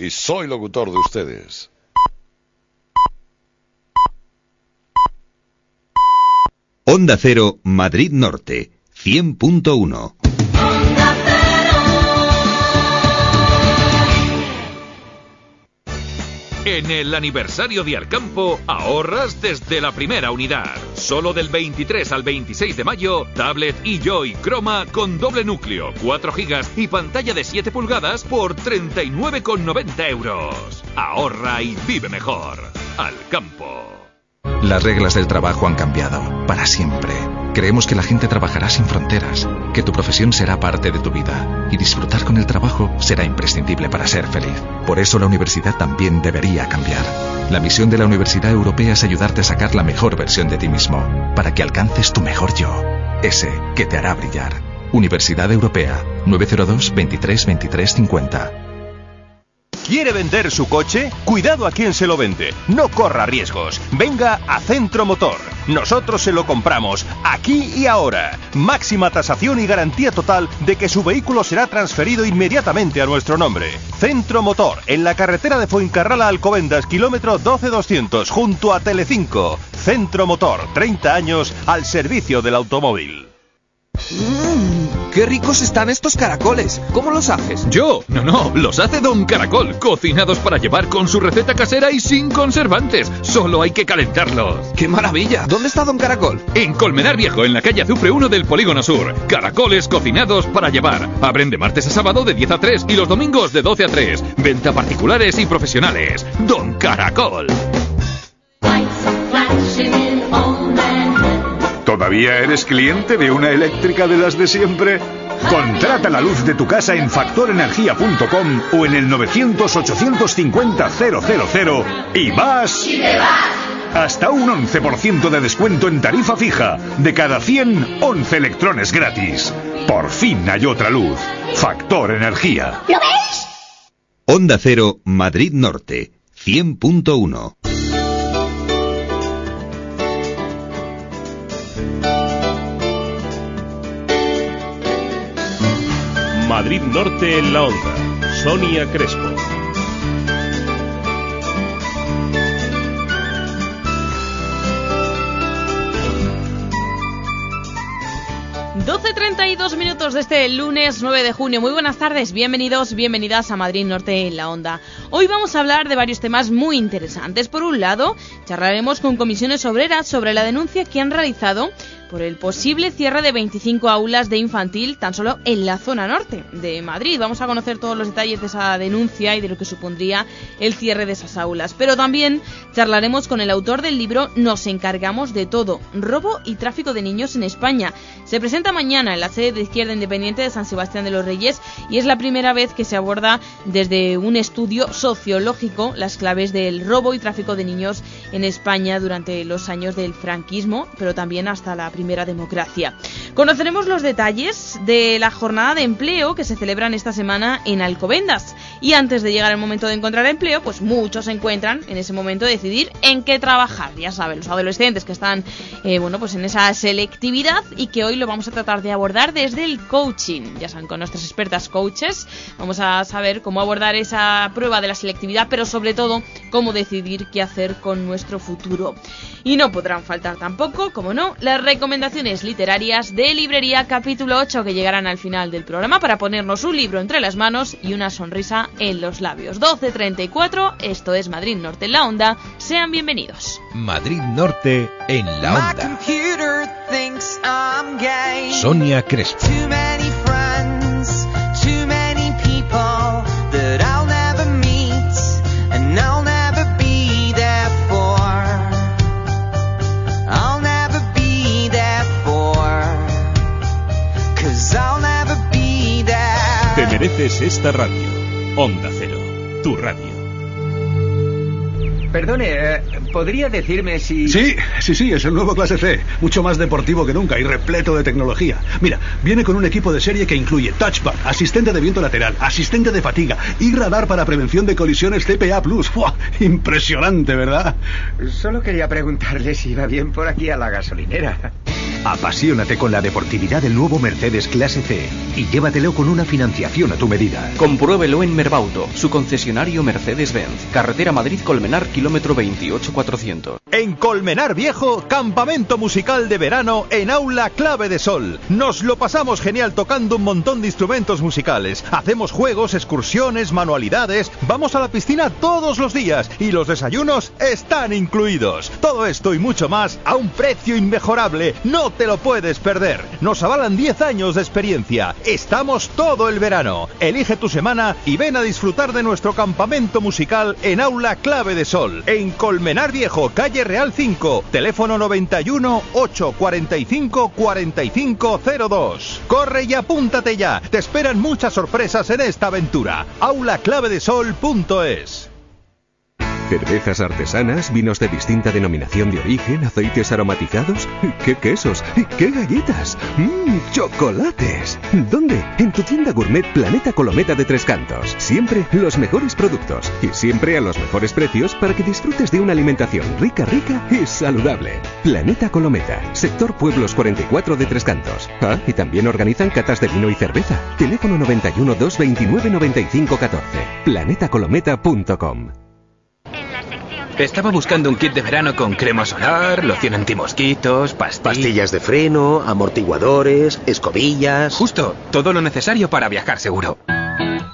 y soy locutor de ustedes. Onda Cero, Madrid Norte, 100.1. En el aniversario de Alcampo ahorras desde la primera unidad. Solo del 23 al 26 de mayo, tablet eJoy Chroma con doble núcleo, 4 GB y pantalla de 7 pulgadas por 39,90 euros. Ahorra y vive mejor. Alcampo. Las reglas del trabajo han cambiado, para siempre. Creemos que la gente trabajará sin fronteras, que tu profesión será parte de tu vida y disfrutar con el trabajo será imprescindible para ser feliz. Por eso la universidad también debería cambiar. La misión de la Universidad Europea es ayudarte a sacar la mejor versión de ti mismo, para que alcances tu mejor yo, ese que te hará brillar. Universidad Europea, 902 23 23 50. ¿Quiere vender su coche? Cuidado a quien se lo vende. No corra riesgos. Venga a Centro Motor. Nosotros se lo compramos aquí y ahora. Máxima tasación y garantía total de que su vehículo será transferido inmediatamente a nuestro nombre. Centro Motor, en la carretera de Fuencarrala Alcobendas, kilómetro 12200, junto a Telecinco. Centro Motor, 30 años al servicio del automóvil. Mmm, qué ricos están estos caracoles. ¿Cómo los haces? Yo, no, no, los hace Don Caracol, cocinados para llevar con su receta casera y sin conservantes. Solo hay que calentarlos. ¡Qué maravilla! ¿Dónde está Don Caracol? En Colmenar Viejo, en la calle Azufre 1 del Polígono Sur. Caracoles cocinados para llevar. Abren de martes a sábado de 10 a 3 y los domingos de 12 a 3. Venta particulares y profesionales. Don Caracol. ¿Todavía eres cliente de una eléctrica de las de siempre? Contrata la luz de tu casa en factorenergia.com o en el 900-850-000 y vas... Hasta un 11% de descuento en tarifa fija. De cada 100, 11 electrones gratis. Por fin hay otra luz. Factor Energía. ¿Lo ves? Onda Cero, Madrid Norte, 100.1. Madrid Norte en la onda. Sonia Crespo. dos minutos de este lunes 9 de junio. Muy buenas tardes, bienvenidos, bienvenidas a Madrid Norte en la Onda. Hoy vamos a hablar de varios temas muy interesantes. Por un lado, charlaremos con comisiones obreras sobre la denuncia que han realizado por el posible cierre de 25 aulas de infantil tan solo en la zona norte de Madrid. Vamos a conocer todos los detalles de esa denuncia y de lo que supondría el cierre de esas aulas. Pero también charlaremos con el autor del libro Nos encargamos de todo, robo y tráfico de niños en España. Se presenta mañana en la sede de Izquierda Independiente de San Sebastián de los Reyes y es la primera vez que se aborda desde un estudio sociológico las claves del robo y tráfico de niños en España durante los años del franquismo, pero también hasta la primera democracia. Conoceremos los detalles de la jornada de empleo que se celebran esta semana en Alcobendas. Y antes de llegar el momento de encontrar empleo, pues muchos se encuentran en ese momento de decidir en qué trabajar. Ya saben, los adolescentes que están, eh, bueno, pues en esa selectividad y que hoy lo vamos a tratar de abordar desde el coaching. Ya saben, con nuestras expertas coaches vamos a saber cómo abordar esa prueba de la selectividad, pero sobre todo cómo decidir qué hacer con nuestro futuro. Y no podrán faltar tampoco, como no, las recomendaciones literarias de Librería Capítulo 8 que llegarán al final del programa para ponernos un libro entre las manos y una sonrisa en los labios. 12.34, esto es Madrid Norte en la Onda. Sean bienvenidos. Madrid Norte en la Onda. Sonia Crespo. Mereces esta radio. Onda Cero, tu radio. Perdone, eh, ¿podría decirme si...? Sí, sí, sí, es el nuevo clase C. Mucho más deportivo que nunca y repleto de tecnología. Mira, viene con un equipo de serie que incluye touchpad, asistente de viento lateral, asistente de fatiga y radar para prevención de colisiones CPA+. ¡Fua! Impresionante, ¿verdad? Solo quería preguntarle si iba bien por aquí a la gasolinera. Apasionate con la deportividad del nuevo Mercedes Clase C y llévatelo con una financiación a tu medida. Compruébelo en Merbauto, su concesionario Mercedes-Benz. Carretera Madrid-Colmenar, kilómetro 28400. En Colmenar Viejo, campamento musical de verano en Aula Clave de Sol. Nos lo pasamos genial tocando un montón de instrumentos musicales. Hacemos juegos, excursiones, manualidades. Vamos a la piscina todos los días y los desayunos están incluidos. Todo esto y mucho más a un precio inmejorable. No te lo puedes perder. Nos avalan 10 años de experiencia. Estamos todo el verano. Elige tu semana y ven a disfrutar de nuestro campamento musical en Aula Clave de Sol, en Colmenar Viejo, calle Real 5, teléfono 91 845 4502. Corre y apúntate ya. Te esperan muchas sorpresas en esta aventura. aulaclavedesol.es Cervezas artesanas, vinos de distinta denominación de origen, aceites aromatizados, qué quesos, qué galletas, mmm, chocolates. ¿Dónde? En tu tienda gourmet Planeta Colometa de Tres Cantos. Siempre los mejores productos y siempre a los mejores precios para que disfrutes de una alimentación rica, rica y saludable. Planeta Colometa, sector Pueblos 44 de Tres Cantos. Ah, y también organizan catas de vino y cerveza. Teléfono 91 229 95 14. planetacolometa.com estaba buscando un kit de verano con crema solar, loción antimosquitos, pastillas... Pastillas de freno, amortiguadores, escobillas... Justo, todo lo necesario para viajar seguro.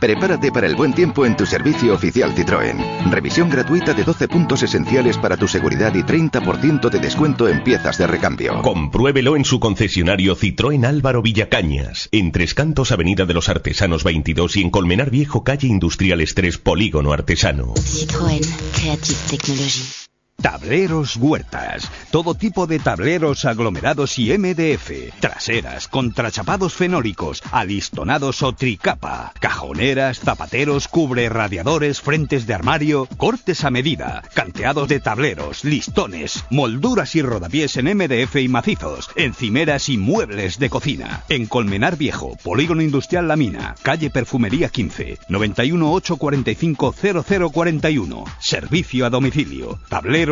Prepárate para el buen tiempo en tu servicio oficial Citroën. Revisión gratuita de 12 puntos esenciales para tu seguridad y 30% de descuento en piezas de recambio. Compruébelo en su concesionario Citroën Álvaro Villacañas, en Tres Cantos Avenida de los Artesanos 22 y en Colmenar Viejo Calle Industriales 3 Polígono Artesano. Citroën Creative Technology. Tableros Huertas. Todo tipo de tableros aglomerados y MDF. Traseras, contrachapados fenólicos, alistonados o tricapa. Cajoneras, zapateros, cubre radiadores, frentes de armario, cortes a medida. Canteados de tableros, listones, molduras y rodapiés en MDF y macizos. Encimeras y muebles de cocina. En Colmenar Viejo, Polígono Industrial La Mina, calle Perfumería 15, 91 845 0041. Servicio a domicilio. Tableros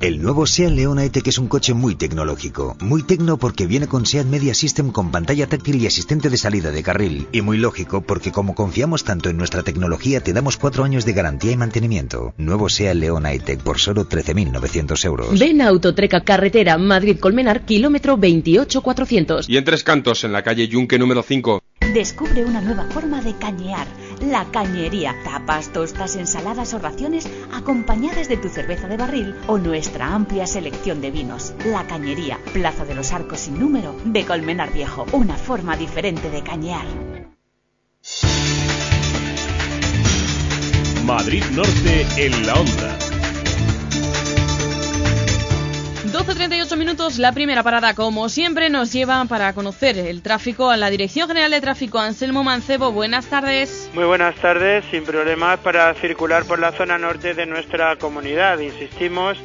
el nuevo SEAT León E-Tech es un coche muy tecnológico. Muy tecno porque viene con SEAT Media System con pantalla táctil y asistente de salida de carril. Y muy lógico porque como confiamos tanto en nuestra tecnología te damos cuatro años de garantía y mantenimiento. Nuevo SEAT León E-Tech por solo 13.900 euros. Ven a Autotreca Carretera Madrid-Colmenar, kilómetro 28400. Y en Tres Cantos, en la calle Yunque número 5. Descubre una nueva forma de cañear. La cañería. Tapas, tostas, ensaladas o raciones acompañadas de tu cerveza de barril o nuestra amplia selección de vinos. La Cañería, Plaza de los Arcos sin número, de Colmenar Viejo. Una forma diferente de cañear. Madrid Norte en la onda. 12.38 minutos, la primera parada, como siempre, nos lleva para conocer el tráfico a la Dirección General de Tráfico. Anselmo Mancebo, buenas tardes. Muy buenas tardes, sin problemas para circular por la zona norte de nuestra comunidad. Insistimos,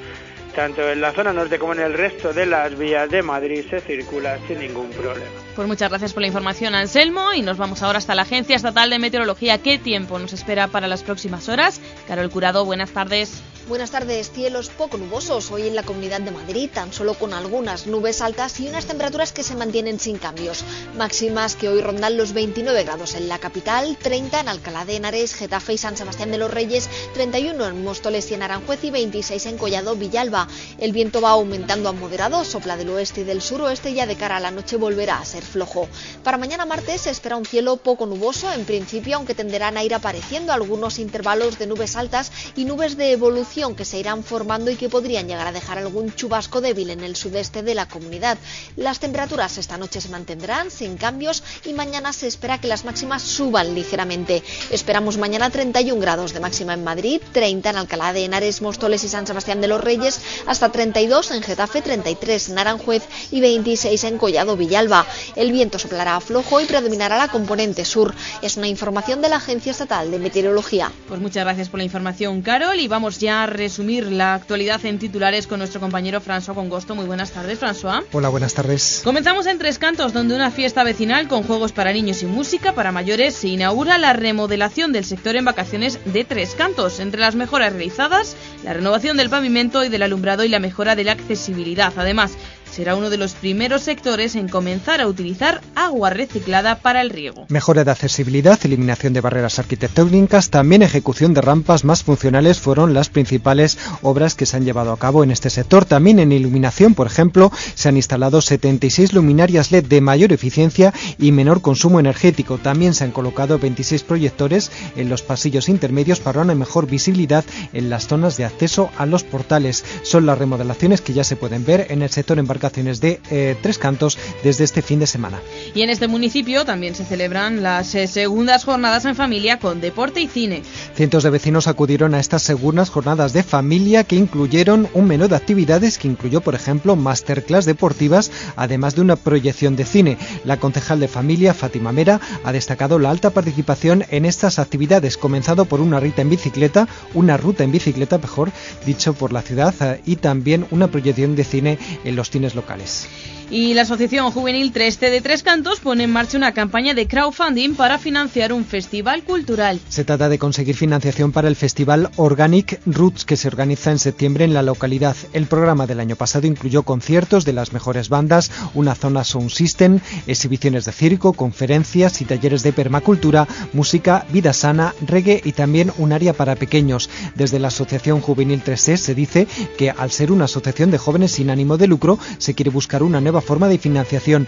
tanto en la zona norte como en el resto de las vías de Madrid se circula sin ningún problema. Pues muchas gracias por la información, Anselmo, y nos vamos ahora hasta la Agencia Estatal de Meteorología. ¿Qué tiempo nos espera para las próximas horas? Carol Curado, buenas tardes. Buenas tardes, cielos poco nubosos hoy en la Comunidad de Madrid, tan solo con algunas nubes altas y unas temperaturas que se mantienen sin cambios. Máximas que hoy rondan los 29 grados en la capital, 30 en Alcalá de Henares, Getafe y San Sebastián de los Reyes, 31 en Móstoles y en Aranjuez y 26 en Collado Villalba. El viento va aumentando a moderado, sopla del oeste y del suroeste y ya de cara a la noche volverá a ser flojo. Para mañana martes se espera un cielo poco nuboso, en principio, aunque tenderán a ir apareciendo algunos intervalos de nubes altas y nubes de evolución que se irán formando y que podrían llegar a dejar algún chubasco débil en el sudeste de la comunidad. Las temperaturas esta noche se mantendrán sin cambios y mañana se espera que las máximas suban ligeramente. Esperamos mañana 31 grados de máxima en Madrid, 30 en Alcalá de Henares, Móstoles y San Sebastián de los Reyes, hasta 32 en Getafe, 33 en Aranjuez y 26 en Collado Villalba. El viento soplará flojo y predominará la componente sur. Es una información de la Agencia Estatal de Meteorología. Pues muchas gracias por la información, Carol. Y vamos ya a resumir la actualidad en titulares con nuestro compañero François Congosto. Muy buenas tardes, François. Hola, buenas tardes. Comenzamos en Tres Cantos, donde una fiesta vecinal con juegos para niños y música para mayores se inaugura la remodelación del sector en vacaciones de Tres Cantos. Entre las mejoras realizadas, la renovación del pavimento y del alumbrado y la mejora de la accesibilidad. Además, será uno de los primeros sectores en comenzar a utilizar agua reciclada para el riego. Mejora de accesibilidad, eliminación de barreras arquitectónicas, también ejecución de rampas más funcionales fueron las principales obras que se han llevado a cabo en este sector. También en iluminación, por ejemplo, se han instalado 76 luminarias LED de mayor eficiencia y menor consumo energético. También se han colocado 26 proyectores en los pasillos intermedios para una mejor visibilidad en las zonas de acceso a los portales. Son las remodelaciones que ya se pueden ver en el sector de eh, Tres Cantos desde este fin de semana. Y en este municipio también se celebran las eh, segundas jornadas en familia con deporte y cine. Cientos de vecinos acudieron a estas segundas jornadas de familia que incluyeron un menú de actividades que incluyó, por ejemplo, masterclass deportivas, además de una proyección de cine. La concejal de familia, Fátima Mera, ha destacado la alta participación en estas actividades, comenzado por una ruta en bicicleta, una ruta en bicicleta, mejor dicho, por la ciudad eh, y también una proyección de cine en los cines locales. Y la Asociación Juvenil 3T de Tres Cantos pone en marcha una campaña de crowdfunding para financiar un festival cultural. Se trata de conseguir financiación para el festival Organic Roots que se organiza en septiembre en la localidad. El programa del año pasado incluyó conciertos de las mejores bandas, una zona sound system, exhibiciones de circo, conferencias y talleres de permacultura, música, vida sana, reggae y también un área para pequeños. Desde la Asociación Juvenil 3T se dice que al ser una asociación de jóvenes sin ánimo de lucro, se quiere buscar una nueva forma de financiación.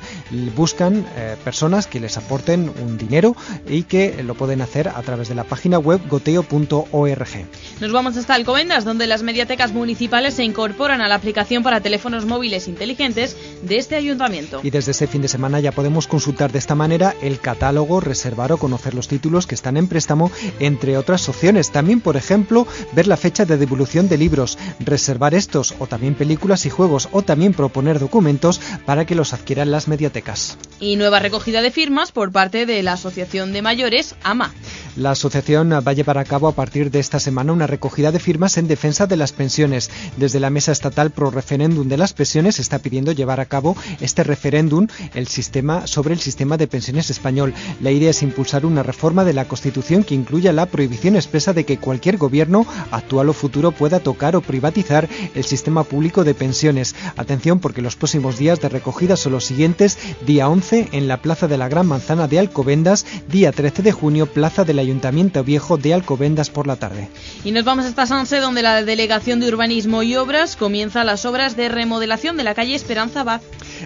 Buscan eh, personas que les aporten un dinero y que lo pueden hacer a través de la página web goteo.org. Nos vamos hasta Alcobendas, donde las mediatecas municipales se incorporan a la aplicación para teléfonos móviles inteligentes de este ayuntamiento. Y desde ese fin de semana ya podemos consultar de esta manera el catálogo, reservar o conocer los títulos que están en préstamo, entre otras opciones. También, por ejemplo, ver la fecha de devolución de libros, reservar estos o también películas y juegos o también proponer documentos para que los adquieran las mediatecas. Y nueva recogida de firmas por parte de la Asociación de Mayores AMA. La asociación va a llevar a cabo a partir de esta semana una recogida de firmas en defensa de las pensiones. Desde la Mesa Estatal Pro Referéndum de las Pensiones se está pidiendo llevar a cabo este referéndum el sistema, sobre el sistema de pensiones español. La idea es impulsar una reforma de la Constitución que incluya la prohibición expresa de que cualquier gobierno, actual o futuro, pueda tocar o privatizar el sistema público de pensiones. Atención porque los próximos días de recogida son los siguientes. Día 11 en la Plaza de la Gran Manzana de Alcobendas. Día 13 de junio, Plaza del Ayuntamiento Viejo de Alcobendas por la tarde. Y nos vamos hasta Sanse, donde la Delegación de Urbanismo y Obras comienza las obras de remodelación de la calle Esperanza Baz.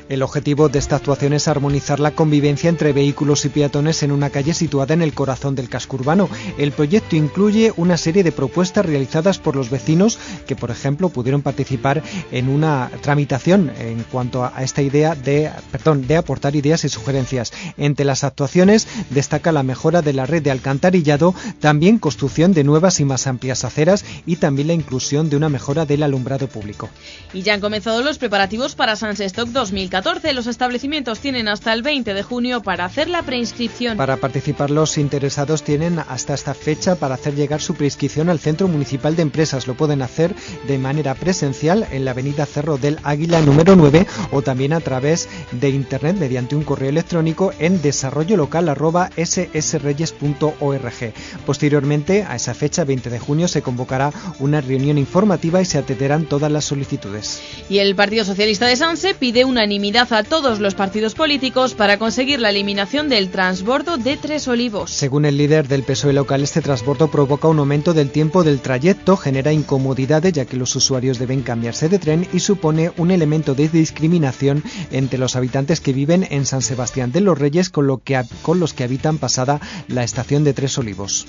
El objetivo de esta actuación es armonizar la convivencia entre vehículos y peatones en una calle situada en el corazón del casco urbano. El proyecto incluye una serie de propuestas realizadas por los vecinos que, por ejemplo, pudieron participar en una tramitación en cuanto a esta idea de, perdón, de aportar ideas y sugerencias. Entre las actuaciones destaca la mejora de la red de alcantarillado, también construcción de nuevas y más amplias aceras y también la inclusión de una mejora del alumbrado público. Y ya han comenzado los preparativos para Sansestock 2014. Los establecimientos tienen hasta el 20 de junio para hacer la preinscripción. Para participar los interesados tienen hasta esta fecha para hacer llegar su preinscripción al Centro Municipal de Empresas. Lo pueden hacer de manera presencial en la Avenida Cerro del Águila número 9 o también a través de internet mediante un correo electrónico en desarrollolocal@ssreyes.org. Posteriormente a esa fecha 20 de junio se convocará una reunión informativa y se atenderán todas las solicitudes. Y el Partido Socialista de Sanse pide unanimidad a todos los partidos políticos para conseguir la eliminación del transbordo de Tres Olivos. Según el líder del PSOE local, este transbordo provoca un aumento del tiempo del trayecto, genera incomodidades ya que los usuarios deben cambiarse de tren y supone un elemento de discriminación entre los habitantes que viven en San Sebastián de los Reyes con, lo que, con los que habitan pasada la estación de Tres Olivos.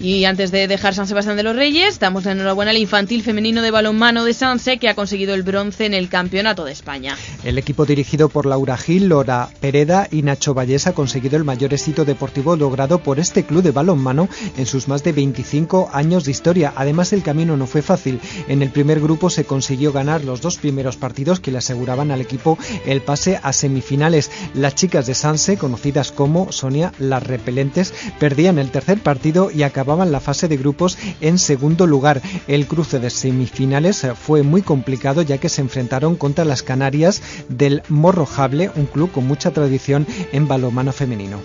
Y antes de dejar San Sebastián de los Reyes, damos la enhorabuena al infantil femenino de balonmano de Sanse que ha conseguido el bronce en el Campeonato de España. El equipo dirigido por Laura Gil, Lora Pereda y Nacho Valles ha conseguido el mayor éxito deportivo logrado por este club de balonmano en sus más de 25 años de historia. Además, el camino no fue fácil. En el primer grupo se consiguió ganar los dos primeros partidos que le aseguraban al equipo el pase a semifinales. Las chicas de Sanse, conocidas como Sonia las Repelentes, perdían el tercer partido y acababan la fase de grupos en segundo lugar. El cruce de semifinales fue muy complicado ya que se enfrentaron contra las Canarias del Morrojable, un club con mucha tradición en balonmano femenino.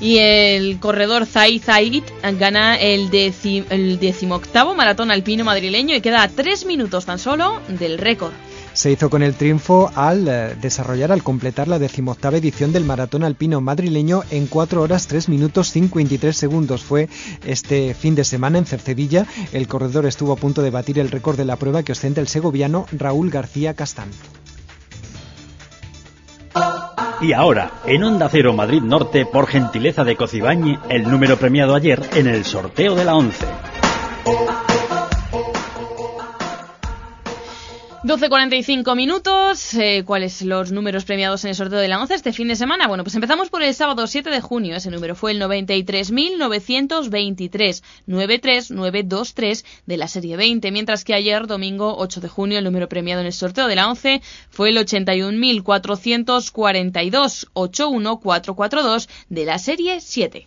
Y el corredor Zaid Zaid gana el, decimoctavo maratón alpino madrileño y queda tres minutos tan solo del récord. Se hizo con el triunfo al eh, desarrollar, al completar la decimoctava edición del maratón alpino madrileño en 4 horas 3 minutos 53 segundos. Fue este fin de semana en Cercedilla. El corredor estuvo a punto de batir el récord de la prueba que ostenta el segoviano Raúl García Castán. Y ahora, en Onda Cero Madrid Norte, por gentileza de Cocibañi, el número premiado ayer en el sorteo de la 11. 12.45 minutos. Eh, ¿Cuáles los números premiados en el sorteo de la 11 este fin de semana? Bueno, pues empezamos por el sábado 7 de junio. Ese número fue el 93.923, 93923 de la serie 20. Mientras que ayer, domingo 8 de junio, el número premiado en el sorteo de la 11 fue el 81.442, 81442 de la serie 7.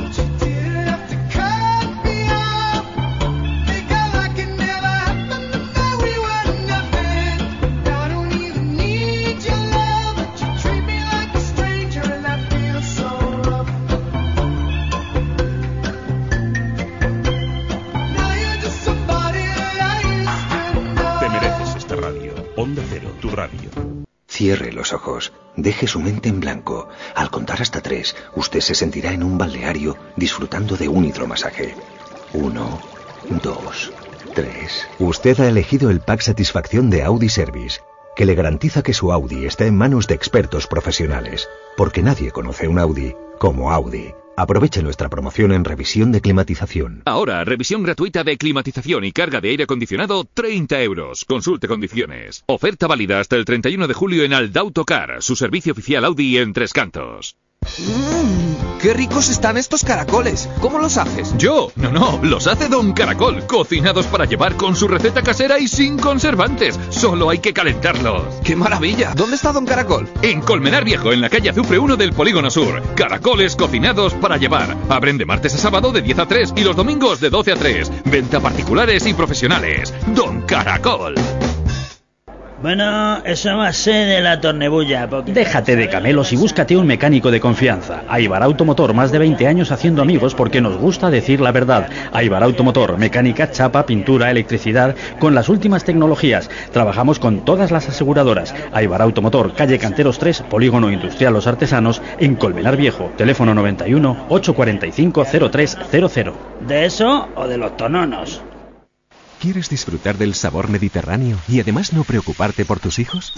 Cierre los ojos, deje su mente en blanco. Al contar hasta tres, usted se sentirá en un balneario disfrutando de un hidromasaje. Uno, dos, tres. Usted ha elegido el pack satisfacción de Audi Service, que le garantiza que su Audi está en manos de expertos profesionales, porque nadie conoce un Audi como Audi. Aproveche nuestra promoción en revisión de climatización. Ahora, revisión gratuita de climatización y carga de aire acondicionado, 30 euros. Consulte condiciones. Oferta válida hasta el 31 de julio en Aldautocar, su servicio oficial Audi en Tres Cantos. Mmm, qué ricos están estos caracoles. ¿Cómo los haces? Yo, no, no, los hace Don Caracol, cocinados para llevar con su receta casera y sin conservantes. Solo hay que calentarlos. ¡Qué maravilla! ¿Dónde está Don Caracol? En Colmenar Viejo, en la calle Azufre 1 del Polígono Sur. Caracoles cocinados para llevar. Abren de martes a sábado de 10 a 3 y los domingos de 12 a 3. Venta particulares y profesionales. Don Caracol. Bueno, eso va a ser de la tornebulla. Déjate de camelos y búscate un mecánico de confianza. Aibar Automotor, más de 20 años haciendo amigos porque nos gusta decir la verdad. Aibar Automotor, mecánica, chapa, pintura, electricidad, con las últimas tecnologías. Trabajamos con todas las aseguradoras. Aibar Automotor, calle Canteros 3, Polígono Industrial Los Artesanos, en Colmenar Viejo. Teléfono 91 845 0300. ¿De eso o de los tononos? ¿Quieres disfrutar del sabor mediterráneo y además no preocuparte por tus hijos?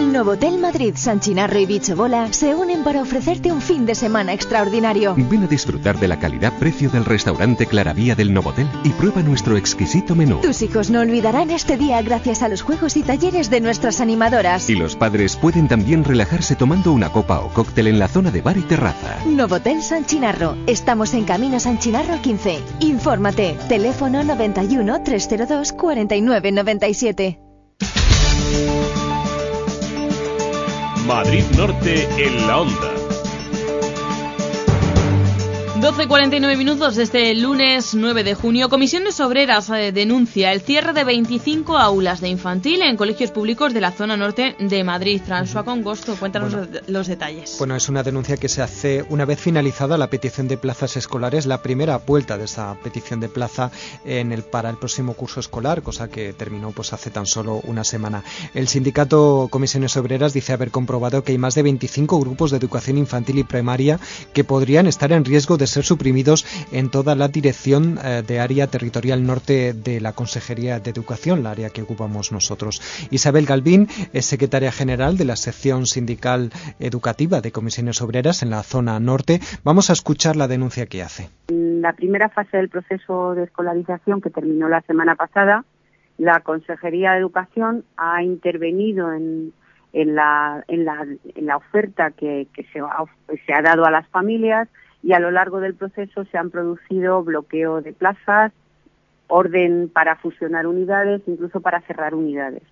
Novotel Madrid, San Chinarro y Bichobola se unen para ofrecerte un fin de semana extraordinario. Ven a disfrutar de la calidad-precio del restaurante Claravía del Novotel y prueba nuestro exquisito menú. Tus hijos no olvidarán este día gracias a los juegos y talleres de nuestras animadoras. Y los padres pueden también relajarse tomando una copa o cóctel en la zona de bar y terraza. Novotel San Chinarro. Estamos en Camino San Chinarro 15. Infórmate. Teléfono 91 300 02 49 97. Madrid Norte en la onda. 12.49 minutos desde el lunes 9 de junio. Comisiones Obreras eh, denuncia el cierre de 25 aulas de infantil en colegios públicos de la zona norte de Madrid. François Congosto, cuéntanos los detalles. Bueno, es una denuncia que se hace una vez finalizada la petición de plazas escolares, la primera vuelta de esa petición de plaza en el, para el próximo curso escolar, cosa que terminó pues hace tan solo una semana. El sindicato Comisiones Obreras dice haber comprobado que hay más de 25 grupos de educación infantil y primaria que podrían estar en riesgo de ser suprimidos en toda la dirección eh, de área territorial norte de la Consejería de Educación, la área que ocupamos nosotros. Isabel Galvín es secretaria general de la sección sindical educativa de comisiones obreras en la zona norte. Vamos a escuchar la denuncia que hace. En la primera fase del proceso de escolarización que terminó la semana pasada, la Consejería de Educación ha intervenido en, la, oferta que, se ha dado a las familias, y a lo largo del proceso se han producido bloqueo de plazas, orden para fusionar unidades, incluso para cerrar unidades.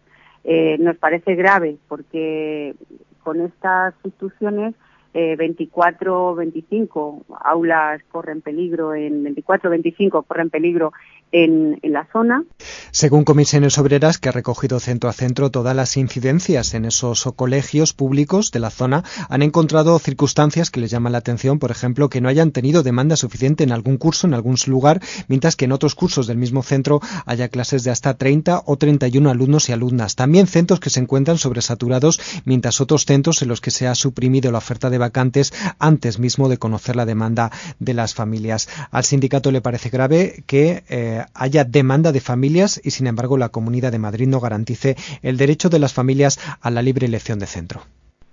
Eh, nos parece grave porque con estas instituciones eh, 24 25 aulas corren peligro en 24 25 corren peligro en, la zona. Según Comisiones Obreras, que ha recogido centro a centro todas las incidencias en esos colegios públicos de la zona, han encontrado circunstancias que les llaman la atención, por ejemplo, que no hayan tenido demanda suficiente en algún curso, en algún lugar, mientras que en otros cursos del mismo centro haya clases de hasta 30 o 31 alumnos y alumnas. También centros que se encuentran sobresaturados, mientras otros centros en los que se ha suprimido la oferta de vacantes antes mismo de conocer la demanda de las familias. Al sindicato le parece grave que eh, haya demanda de familias y, sin embargo, la Comunidad de Madrid no garantice el derecho de las familias a la libre elección de centro.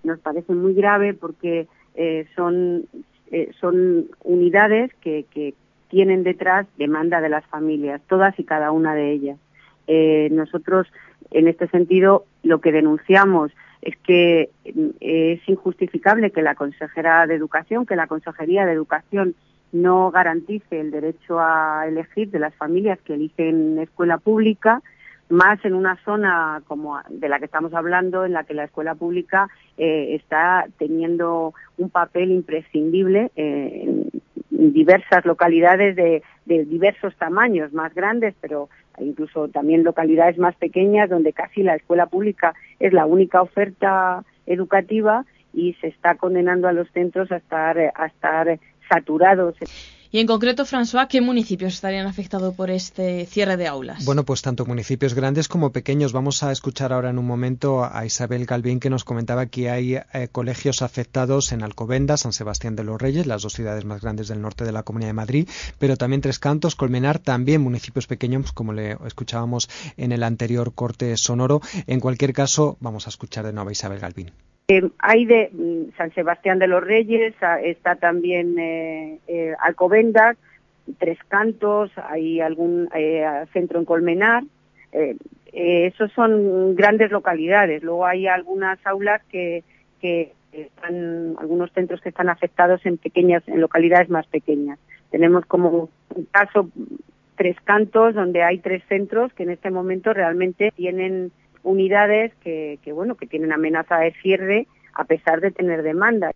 Nos parece muy grave porque eh, son, eh, son unidades que, tienen detrás demanda de las familias, todas y cada una de ellas. Eh, nosotros, en este sentido, lo que denunciamos es que es injustificable que la consejera de Educación, que la Consejería de Educación no garantice el derecho a elegir de las familias que eligen escuela pública, más en una zona como de la que estamos hablando, en la que la escuela pública eh, está teniendo un papel imprescindible eh, en diversas localidades de, de, diversos tamaños, más grandes, pero incluso también localidades más pequeñas, donde casi la escuela pública es la única oferta educativa y se está condenando a los centros a estar, a estar saturados. Y en concreto, François, ¿qué municipios estarían afectados por este cierre de aulas? Bueno, pues tanto municipios grandes como pequeños. Vamos a escuchar ahora en un momento a Isabel Galvín que nos comentaba que hay eh, colegios afectados en Alcobendas, San Sebastián de los Reyes, las dos ciudades más grandes del norte de la Comunidad de Madrid, pero también Tres Cantos, Colmenar, también municipios pequeños, como le escuchábamos en el anterior corte sonoro. En cualquier caso, vamos a escuchar de nuevo a Isabel Galvín. Eh, hay de mm, San Sebastián de los Reyes, está también eh, eh, Alcobendas, Tres Cantos, hay algún centro en Colmenar. esos son grandes localidades. Luego hay algunas aulas que, que están, algunos centros que están afectados en pequeñas, en localidades más pequeñas. Tenemos como un caso Tres Cantos, donde hay tres centros que en este momento realmente tienen unidades que, bueno, que tienen amenaza de cierre a pesar de tener demanda.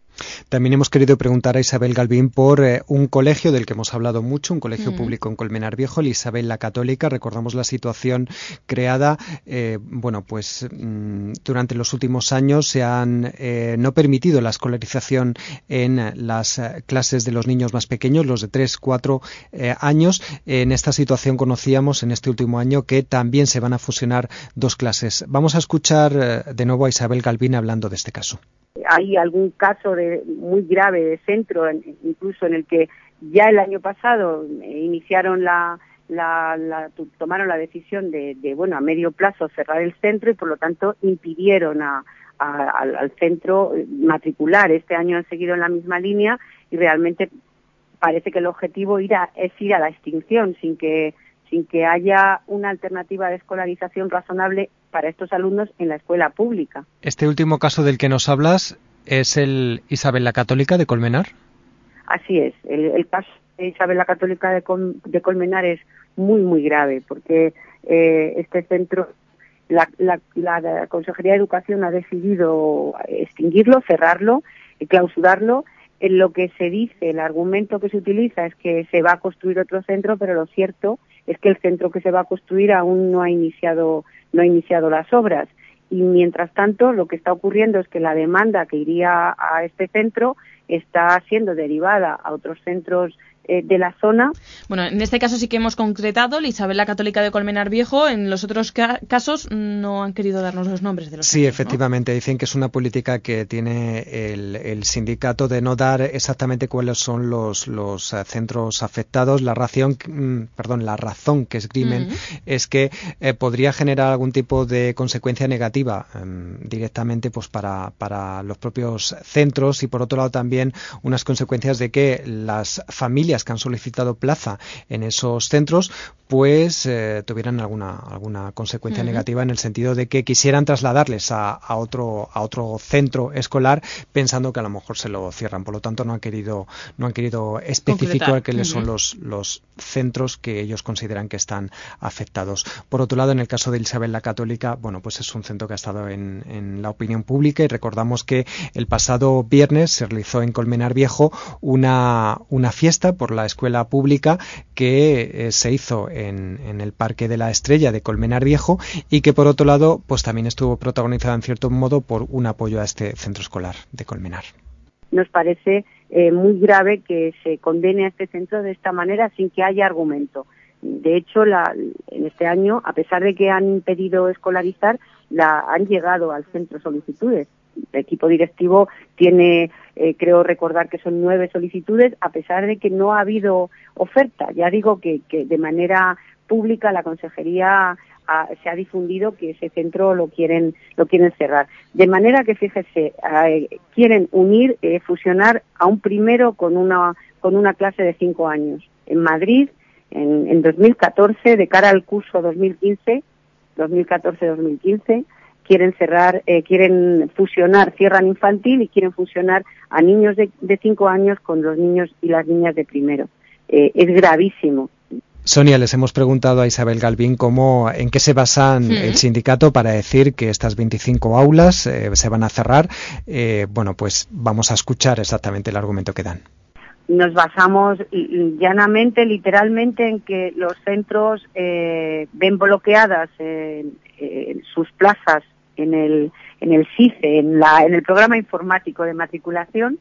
También hemos querido preguntar a Isabel Galvín por eh, un colegio del que hemos hablado mucho, un colegio mm. público en Colmenar Viejo, el Isabel la Católica. Recordamos la situación creada, eh, bueno, pues mm, durante los últimos años se han eh, no permitido la escolarización en las clases de los niños más pequeños, los de 3, 4 años. En esta situación conocíamos en este último año que también se van a fusionar dos clases. Vamos a escuchar de nuevo a Isabel Galvín hablando de este caso hay algún caso de, muy grave de centro, incluso en el que ya el año pasado eh, iniciaron la, la, tomaron la decisión de, bueno, a medio plazo cerrar el centro y por lo tanto impidieron a, al, centro matricular. Este año han seguido en la misma línea y realmente parece que el objetivo es ir a la extinción sin que sin que haya una alternativa de escolarización razonable para estos alumnos en la escuela pública. Este último caso del que nos hablas es el Isabel la Católica de Colmenar. Así es, el, caso de Isabel la Católica de, Colmenar es muy, muy grave porque eh, este centro, la, Consejería de Educación ha decidido extinguirlo, cerrarlo, y clausurarlo en lo que se dice, el argumento que se utiliza es que se va a construir otro centro, pero lo cierto es que el centro que se va a construir aún no ha iniciado, no ha iniciado las obras. Y mientras tanto, lo que está ocurriendo es que la demanda que iría a este centro está siendo derivada a otros centros de la zona. Bueno, en este caso sí que hemos concretado la Isabel la Católica de Colmenar Viejo. En los otros casos no han querido darnos los nombres de los. Sí, efectivamente. Dicen que es una política que tiene el, sindicato de no dar exactamente cuáles son los, los eh, centros afectados. La razón, mm, perdón, la razón que esgrimen es que eh, podría generar algún tipo de consecuencia negativa em, directamente pues para, para los propios centros y por otro lado también unas consecuencias de que las familias que han solicitado plaza en esos centros, pues eh, tuvieran alguna, alguna consecuencia negativa en el sentido de que quisieran trasladarles a, otro, a otro centro escolar pensando que a lo mejor se lo cierran. Por lo tanto, no han querido, no han querido especificar cuáles son los, los centros que ellos consideran que están afectados. Por otro lado, en el caso de Isabel la Católica, bueno, pues es un centro que ha estado en, en la opinión pública y recordamos que el pasado viernes se realizó en Colmenar Viejo una, una fiesta por la escuela pública que eh, se hizo en, en, el Parque de la Estrella de Colmenar Viejo y que por otro lado pues también estuvo protagonizada en cierto modo por un apoyo a este centro escolar de Colmenar. Nos parece eh, muy grave que se condene a este centro de esta manera sin que haya argumento. De hecho, la, en este año, a pesar de que han impedido escolarizar, la, han llegado al centro solicitudes equipo directivo tiene, eh, creo recordar que son nueve solicitudes, a pesar de que no ha habido oferta. Ya digo que, que de manera pública la consejería se ha difundido que ese centro lo quieren lo quieren cerrar de manera que fíjese eh, quieren unir eh, fusionar a un primero con una con una clase de cinco años en Madrid en, en 2014 de cara al curso 2015 2014-2015 quieren cerrar, eh, quieren fusionar, cierran infantil y quieren fusionar a niños de, de cinco años con los niños y las niñas de primero. Eh, es gravísimo. Sonia, les hemos preguntado a Isabel Galvín cómo, en qué se basan el sindicato para decir que estas 25 aulas eh, se van a cerrar. bueno, pues vamos a escuchar exactamente el argumento que dan. Nos basamos llanamente, literalmente, en que los centros ven bloqueadas sus plazas en el, en el CICE, en, la, en el programa informático de matriculación,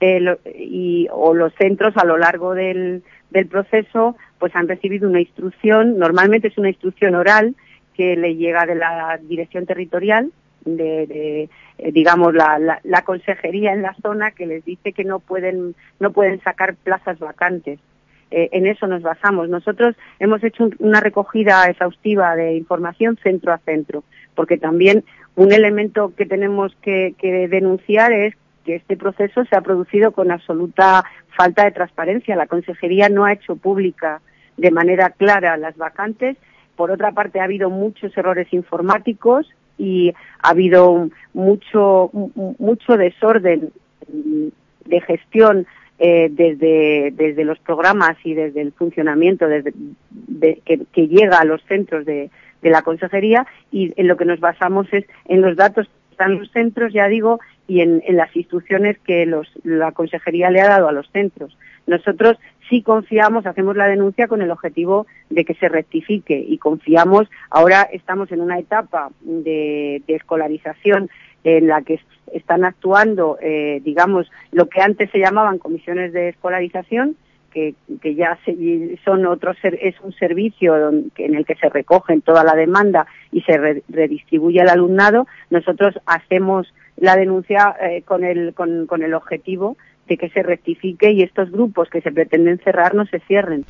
eh, y, o los centros a lo largo del, del proceso pues han recibido una instrucción, normalmente es una instrucción oral que le llega de la dirección territorial, de, eh, digamos la, la, la, consejería en la zona que les dice que no pueden no pueden sacar plazas vacantes. Eh, en eso nos basamos. Nosotros hemos hecho una recogida exhaustiva de información centro a centro porque también un elemento que tenemos que, denunciar es que este proceso se ha producido con absoluta falta de transparencia. La Consejería no ha hecho pública de manera clara las vacantes. Por otra parte, ha habido muchos errores informáticos y ha habido mucho, mucho desorden de gestión eh, desde, desde los programas y desde el funcionamiento desde, que, llega a los centros de, de la consejería y en lo que nos basamos es en los datos que están en los centros, ya digo, y en, las instrucciones que los, la consejería le ha dado a los centros. Nosotros sí confiamos, hacemos la denuncia con el objetivo de que se rectifique y confiamos. Ahora estamos en una etapa de, escolarización en la que están actuando, eh, digamos, lo que antes se llamaban comisiones de escolarización, que, ya son otros es un servicio en el que se recogen toda la demanda y se redistribuye al alumnado, nosotros hacemos la denuncia eh, con, el, con el objetivo de que se rectifique y estos grupos que se pretenden cerrar no se cierren.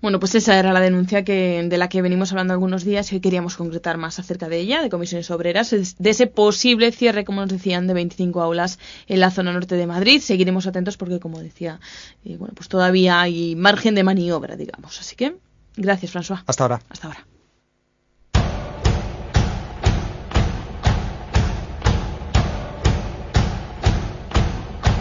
Bueno, pues esa era la denuncia que, de la que venimos hablando algunos días y queríamos concretar más acerca de ella, de comisiones obreras, de ese posible cierre, como nos decían, de 25 aulas en la zona norte de Madrid. Seguiremos atentos porque, como decía, eh, bueno, pues todavía hay margen de maniobra, digamos. Así que, gracias, François. Hasta ahora. Hasta ahora.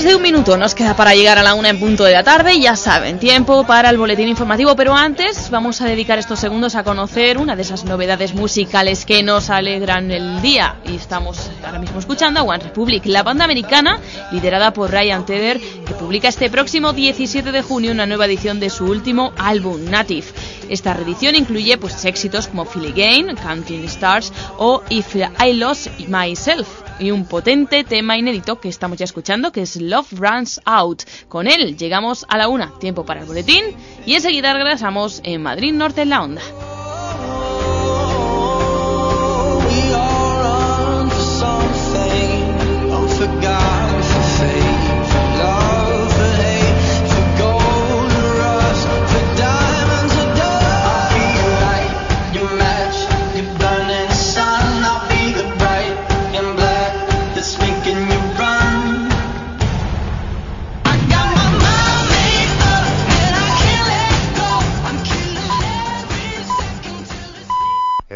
Más de un minuto nos queda para llegar a la una en punto de la tarde. Ya saben, tiempo para el boletín informativo. Pero antes vamos a dedicar estos segundos a conocer una de esas novedades musicales que nos alegran el día. Y estamos ahora mismo escuchando a One Republic, la banda americana liderada por Ryan Tedder, que publica este próximo 17 de junio una nueva edición de su último álbum, Native. Esta reedición incluye pues éxitos como Feel Again, Counting Stars o If I Lost Myself y un potente tema inédito que estamos ya escuchando, que es Love Runs Out. Con él llegamos a la una, tiempo para el boletín, y enseguida regresamos en Madrid Norte en la Onda.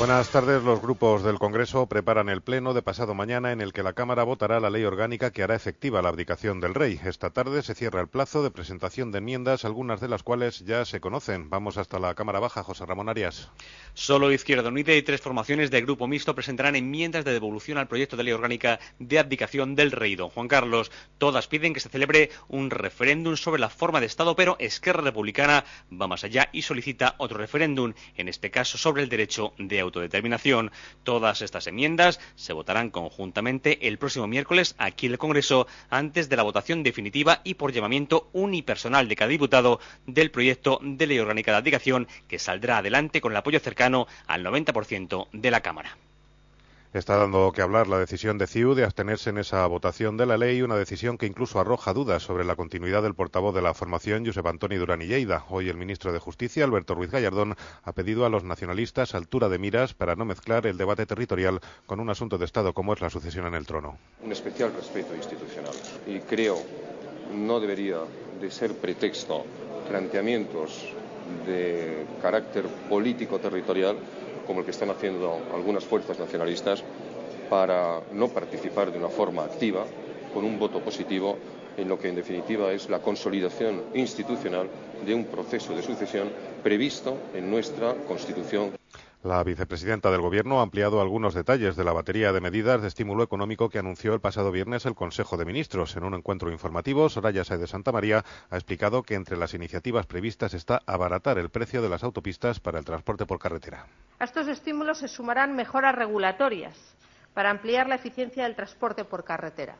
Buenas tardes. Los grupos del Congreso preparan el pleno de pasado mañana en el que la Cámara votará la ley orgánica que hará efectiva la abdicación del rey. Esta tarde se cierra el plazo de presentación de enmiendas, algunas de las cuales ya se conocen. Vamos hasta la Cámara Baja. José Ramón Arias. Solo Izquierda Unida y tres formaciones de grupo mixto presentarán enmiendas de devolución al proyecto de ley orgánica de abdicación del rey. Don Juan Carlos, todas piden que se celebre un referéndum sobre la forma de Estado, pero Esquerra Republicana va más allá y solicita otro referéndum, en este caso sobre el derecho de autodeterminación. Todas estas enmiendas se votarán conjuntamente el próximo miércoles aquí en el Congreso antes de la votación definitiva y por llamamiento unipersonal de cada diputado del proyecto de ley orgánica de abdicación que saldrá adelante con el apoyo cercano al 90% de la Cámara. Está dando que hablar la decisión de CIU de abstenerse en esa votación de la ley, una decisión que incluso arroja dudas sobre la continuidad del portavoz de la formación, Josep Antoni Durán y Lleida. Hoy el ministro de Justicia, Alberto Ruiz Gallardón, ha pedido a los nacionalistas altura de miras para no mezclar el debate territorial con un asunto de Estado como es la sucesión en el trono. Un especial respeto institucional y creo no debería de ser pretexto planteamientos de carácter político territorial como el que están haciendo algunas fuerzas nacionalistas para no participar de una forma activa con un voto positivo en lo que en definitiva es la consolidación institucional de un proceso de sucesión previsto en nuestra Constitución. La vicepresidenta del Gobierno ha ampliado algunos detalles de la batería de medidas de estímulo económico que anunció el pasado viernes el Consejo de Ministros. En un encuentro informativo, Soraya Sáez de Santa María ha explicado que entre las iniciativas previstas está abaratar el precio de las autopistas para el transporte por carretera. A estos estímulos se sumarán mejoras regulatorias para ampliar la eficiencia del transporte por carretera,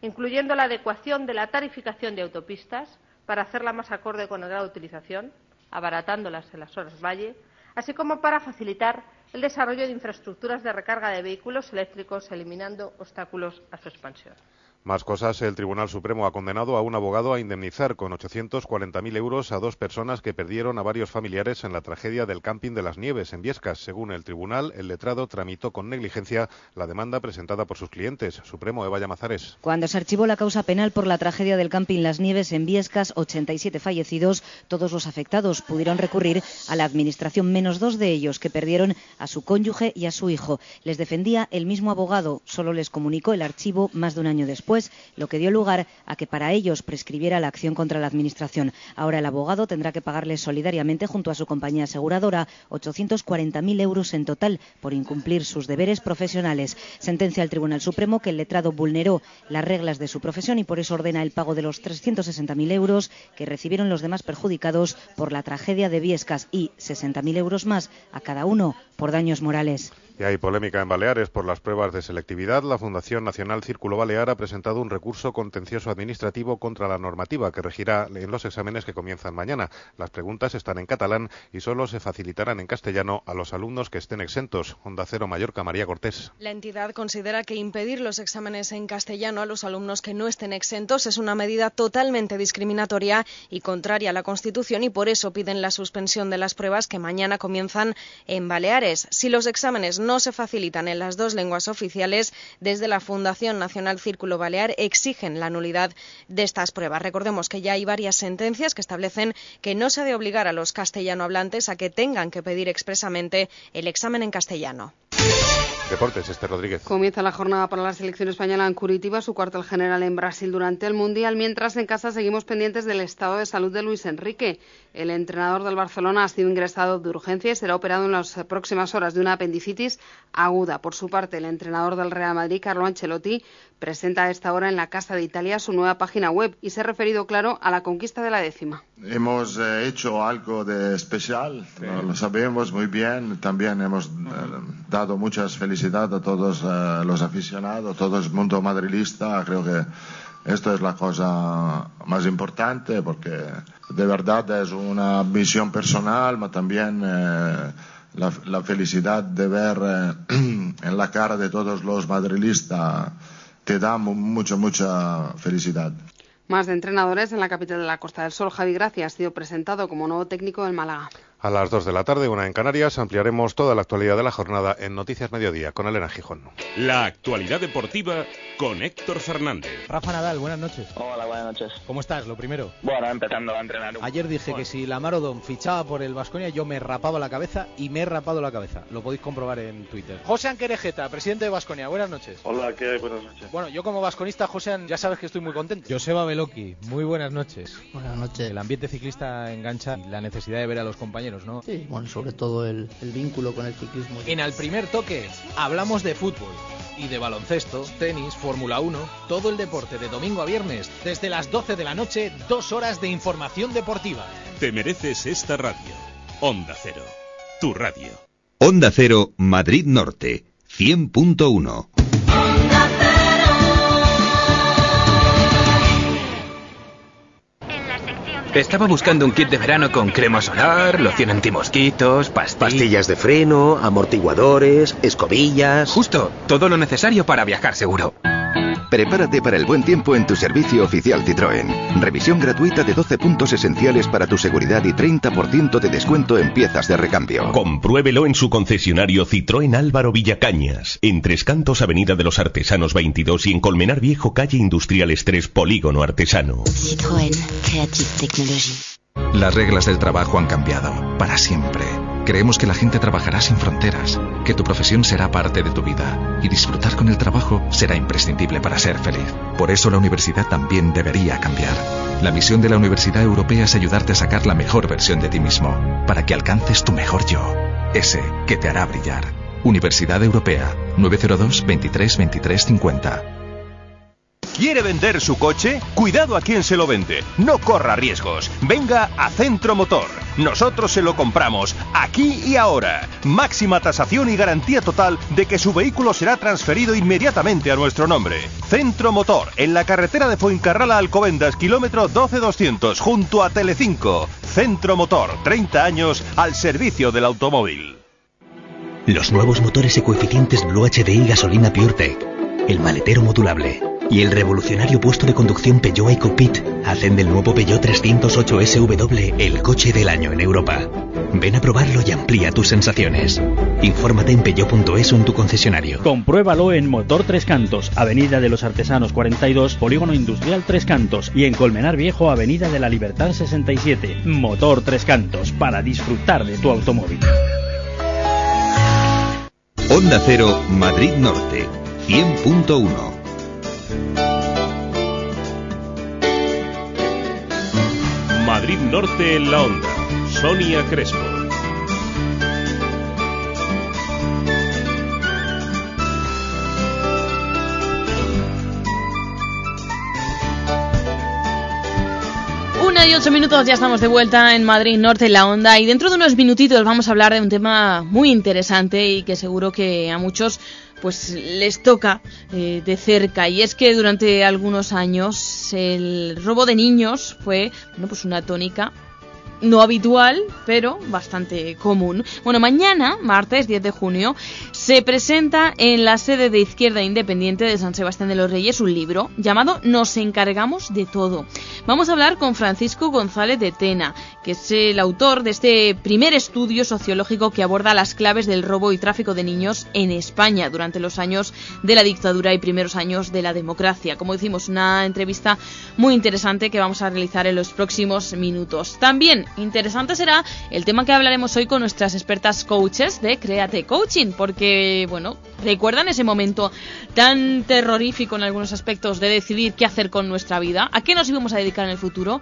incluyendo la adecuación de la tarificación de autopistas para hacerla más acorde con el grado de utilización, abaratándolas en las horas valle, así como para facilitar el desarrollo de infraestructuras de recarga de vehículos eléctricos, eliminando obstáculos a su expansión. Más cosas, el Tribunal Supremo ha condenado a un abogado a indemnizar con 840.000 euros a dos personas que perdieron a varios familiares en la tragedia del camping de las Nieves en Viescas. Según el tribunal, el letrado tramitó con negligencia la demanda presentada por sus clientes. Supremo, Eva Llamazares. Cuando se archivó la causa penal por la tragedia del camping Las Nieves en Viescas, 87 fallecidos, todos los afectados pudieron recurrir a la administración, menos dos de ellos que perdieron a su cónyuge y a su hijo. Les defendía el mismo abogado, solo les comunicó el archivo más de un año después lo que dio lugar a que para ellos prescribiera la acción contra la Administración. Ahora el abogado tendrá que pagarles solidariamente junto a su compañía aseguradora 840.000 euros en total por incumplir sus deberes profesionales. Sentencia al Tribunal Supremo que el letrado vulneró las reglas de su profesión y por eso ordena el pago de los 360.000 euros que recibieron los demás perjudicados por la tragedia de Viescas y 60.000 euros más a cada uno por daños morales. Y hay polémica en Baleares por las pruebas de selectividad. La Fundación Nacional Círculo Balear ha presentado un recurso contencioso administrativo contra la normativa que regirá en los exámenes que comienzan mañana. Las preguntas están en catalán y solo se facilitarán en castellano a los alumnos que estén exentos. Onda Cero Mallorca, María Cortés. La entidad considera que impedir los exámenes en castellano a los alumnos que no estén exentos es una medida totalmente discriminatoria y contraria a la Constitución y por eso piden la suspensión de las pruebas que mañana comienzan en Baleares. Si los exámenes no se facilitan en las dos lenguas oficiales, desde la Fundación Nacional Círculo Balear exigen la nulidad de estas pruebas. Recordemos que ya hay varias sentencias que establecen que no se ha de obligar a los castellano hablantes a que tengan que pedir expresamente el examen en castellano. Deportes, Este Rodríguez. Comienza la jornada para la selección española en Curitiba, su cuartel general en Brasil durante el Mundial, mientras en casa seguimos pendientes del estado de salud de Luis Enrique. El entrenador del Barcelona ha sido ingresado de urgencia y será operado en las próximas horas de una apendicitis aguda. Por su parte, el entrenador del Real Madrid, Carlo Ancelotti, presenta a esta hora en la Casa de Italia su nueva página web y se ha referido, claro, a la conquista de la décima. Hemos eh, hecho algo de especial, lo sabemos muy bien. También hemos eh, dado muchas felicidades a todos eh, los aficionados, todo el mundo madrilista. Creo que esto es la cosa más importante porque de verdad es una visión personal, pero también la, la, felicidad de ver en la cara de todos los madrilistas te da mucha, mucha felicidad. Más de entrenadores en la capital de la Costa del Sol. Javi Gracia ha sido presentado como nuevo técnico del Málaga. A las 2 de la tarde, una en Canarias, ampliaremos toda la actualidad de la jornada en Noticias Mediodía con Elena Gijón. La actualidad deportiva con Héctor Fernández. Rafa Nadal, buenas noches. Hola, buenas noches. ¿Cómo estás? Lo primero. Bueno, empezando a entrenar. Ayer dije que si la Marodon fichaba por el Vasconia, yo me rapaba la cabeza y me he rapado la cabeza. Lo podéis comprobar en Twitter. José Anquerejeta, presidente de Vasconia, buenas noches. Hola, ¿qué hay? Buenas noches. Bueno, yo como vasconista, José, ya sabes que estoy muy contento. Joseba Beloki, muy buenas noches. Buenas noches. El ambiente ciclista engancha la necesidad de ver a los compañeros, ¿no? Sí, bueno, sobre todo el, el vínculo con el ciclismo. En el primer toque hablamos de fútbol y de baloncesto, tenis, Fórmula 1, todo el deporte de domingo a viernes, desde las 12 de la noche, dos horas de información deportiva. Te mereces esta radio. Onda Cero, tu radio. Onda Cero, Madrid Norte, 100.1. Estaba buscando un kit de verano con crema solar, loción antimosquitos, pastillas... Pastillas de freno, amortiguadores, escobillas... Justo, todo lo necesario para viajar seguro. Prepárate para el buen tiempo en tu servicio oficial Citroën. Revisión gratuita de 12 puntos esenciales para tu seguridad y 30% de descuento en piezas de recambio. Compruébelo en su concesionario Citroën Álvaro Villacañas, en Tres Cantos Avenida de los Artesanos 22 y en Colmenar Viejo Calle Industriales 3 Polígono Artesano. Citroën Creative Technology. Las reglas del trabajo han cambiado, para siempre. Creemos que la gente trabajará sin fronteras, que tu profesión será parte de tu vida y disfrutar con el trabajo será imprescindible para ser feliz. Por eso la universidad también debería cambiar. La misión de la Universidad Europea es ayudarte a sacar la mejor versión de ti mismo, para que alcances tu mejor yo, ese que te hará brillar. Universidad Europea, 902 23 23 50. ¿Quiere vender su coche? Cuidado a quien se lo vende. No corra riesgos. Venga a Centro Motor. Nosotros se lo compramos aquí y ahora. Máxima tasación y garantía total de que su vehículo será transferido inmediatamente a nuestro nombre. Centro Motor, en la carretera de Fuencarral a Alcobendas, kilómetro 12200, junto a Telecinco. Centro Motor, 30 años al servicio del automóvil. Los nuevos motores ecoeficientes Blue HDI gasolina PureTech. El maletero modulable y el revolucionario puesto de conducción Peugeot EcoPit hacen del nuevo Peugeot 308 SW el coche del año en Europa. Ven a probarlo y amplía tus sensaciones. Infórmate en peugeot.es o en tu concesionario. Compruébalo en Motor Tres Cantos, Avenida de los Artesanos 42, Polígono Industrial Tres Cantos y en Colmenar Viejo, Avenida de la Libertad 67. Motor Tres Cantos, para disfrutar de tu automóvil. Onda Cero, Madrid Norte, 100.1. Madrid Norte en la onda. Sonia Crespo. Una y ocho minutos ya estamos de vuelta en Madrid Norte en la onda y dentro de unos minutitos vamos a hablar de un tema muy interesante y que seguro que a muchos pues les toca eh, de cerca. Y es que durante algunos años el robo de niños fue bueno pues una tónica no habitual, pero bastante común. Bueno, mañana, martes 10 de junio, se presenta en la sede de Izquierda Independiente de San Sebastián de los Reyes un libro llamado Nos encargamos de todo. Vamos a hablar con Francisco González de Tena, que es el autor de este primer estudio sociológico que aborda las claves del robo y tráfico de niños en España durante los años de la dictadura y primeros años de la democracia. Como decimos, una entrevista muy interesante que vamos a realizar en los próximos minutos. También interesante será el tema que hablaremos hoy con nuestras expertas coaches de Créate Coaching, porque, bueno, recuerdan ese momento tan terrorífico en algunos aspectos de decidir qué hacer con nuestra vida, a qué nos íbamos a dedicar en el futuro,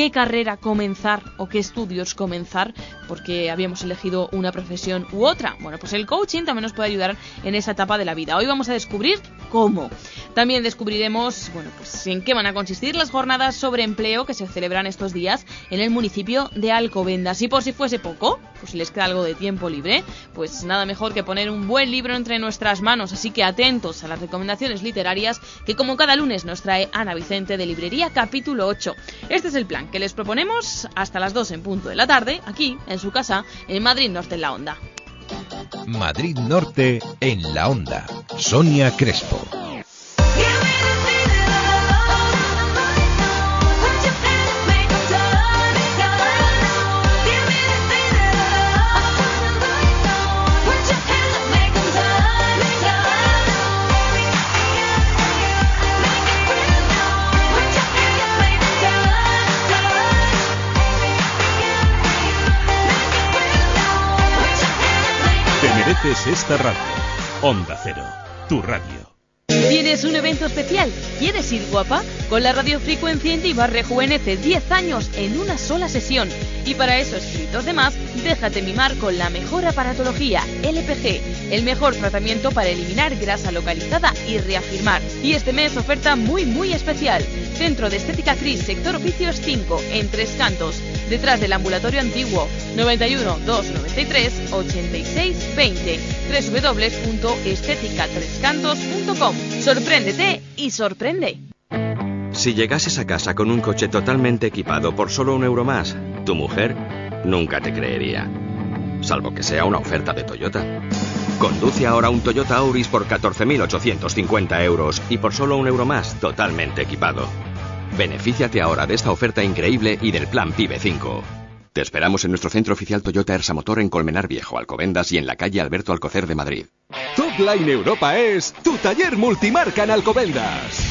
qué carrera comenzar o qué estudios comenzar, porque habíamos elegido una profesión u otra. Bueno, pues el coaching también nos puede ayudar en esa etapa de la vida. Hoy vamos a descubrir cómo. También descubriremos, bueno, pues en qué van a consistir las jornadas sobre empleo que se celebran estos días en el municipio de Alcobendas. Y por si fuese poco, pues si les queda algo de tiempo libre, pues nada mejor que poner un buen libro entre nuestras manos. Así que atentos a las recomendaciones literarias que como cada lunes nos trae Ana Vicente de Librería Capítulo 8. Este es el plan que les proponemos hasta las 2 en punto de la tarde, aquí en su casa, en Madrid Norte en la Onda. Madrid Norte en la Onda. Sonia Crespo. Mereces esta radio. Onda Cero, tu radio. ¿Tienes un evento especial? ¿Quieres ir guapa? Con la radiofrecuencia Indiva rejuvenece 10 años en una sola sesión. Y para esos escritos de más, déjate mimar con la mejor aparatología LPG, el mejor tratamiento para eliminar grasa localizada y reafirmar. Y este mes oferta muy muy especial. Centro de Estética Cris, sector oficios 5, en Tres Cantos, detrás del ambulatorio antiguo, 91 293 86 20, www.esteticatrescantos.com. Sorpréndete y sorprende. Si llegases a casa con un coche totalmente equipado por solo un euro más, tu mujer nunca te creería. Salvo que sea una oferta de Toyota. Conduce ahora un Toyota Auris por 14.850 euros y por solo un euro más, totalmente equipado. Benefíciate ahora de esta oferta increíble y del plan PIBE 5. Te esperamos en nuestro centro oficial Toyota Ersa Motor en Colmenar Viejo, Alcobendas y en la calle Alberto Alcocer de Madrid. Top Line Europa es tu taller multimarca en Alcobendas.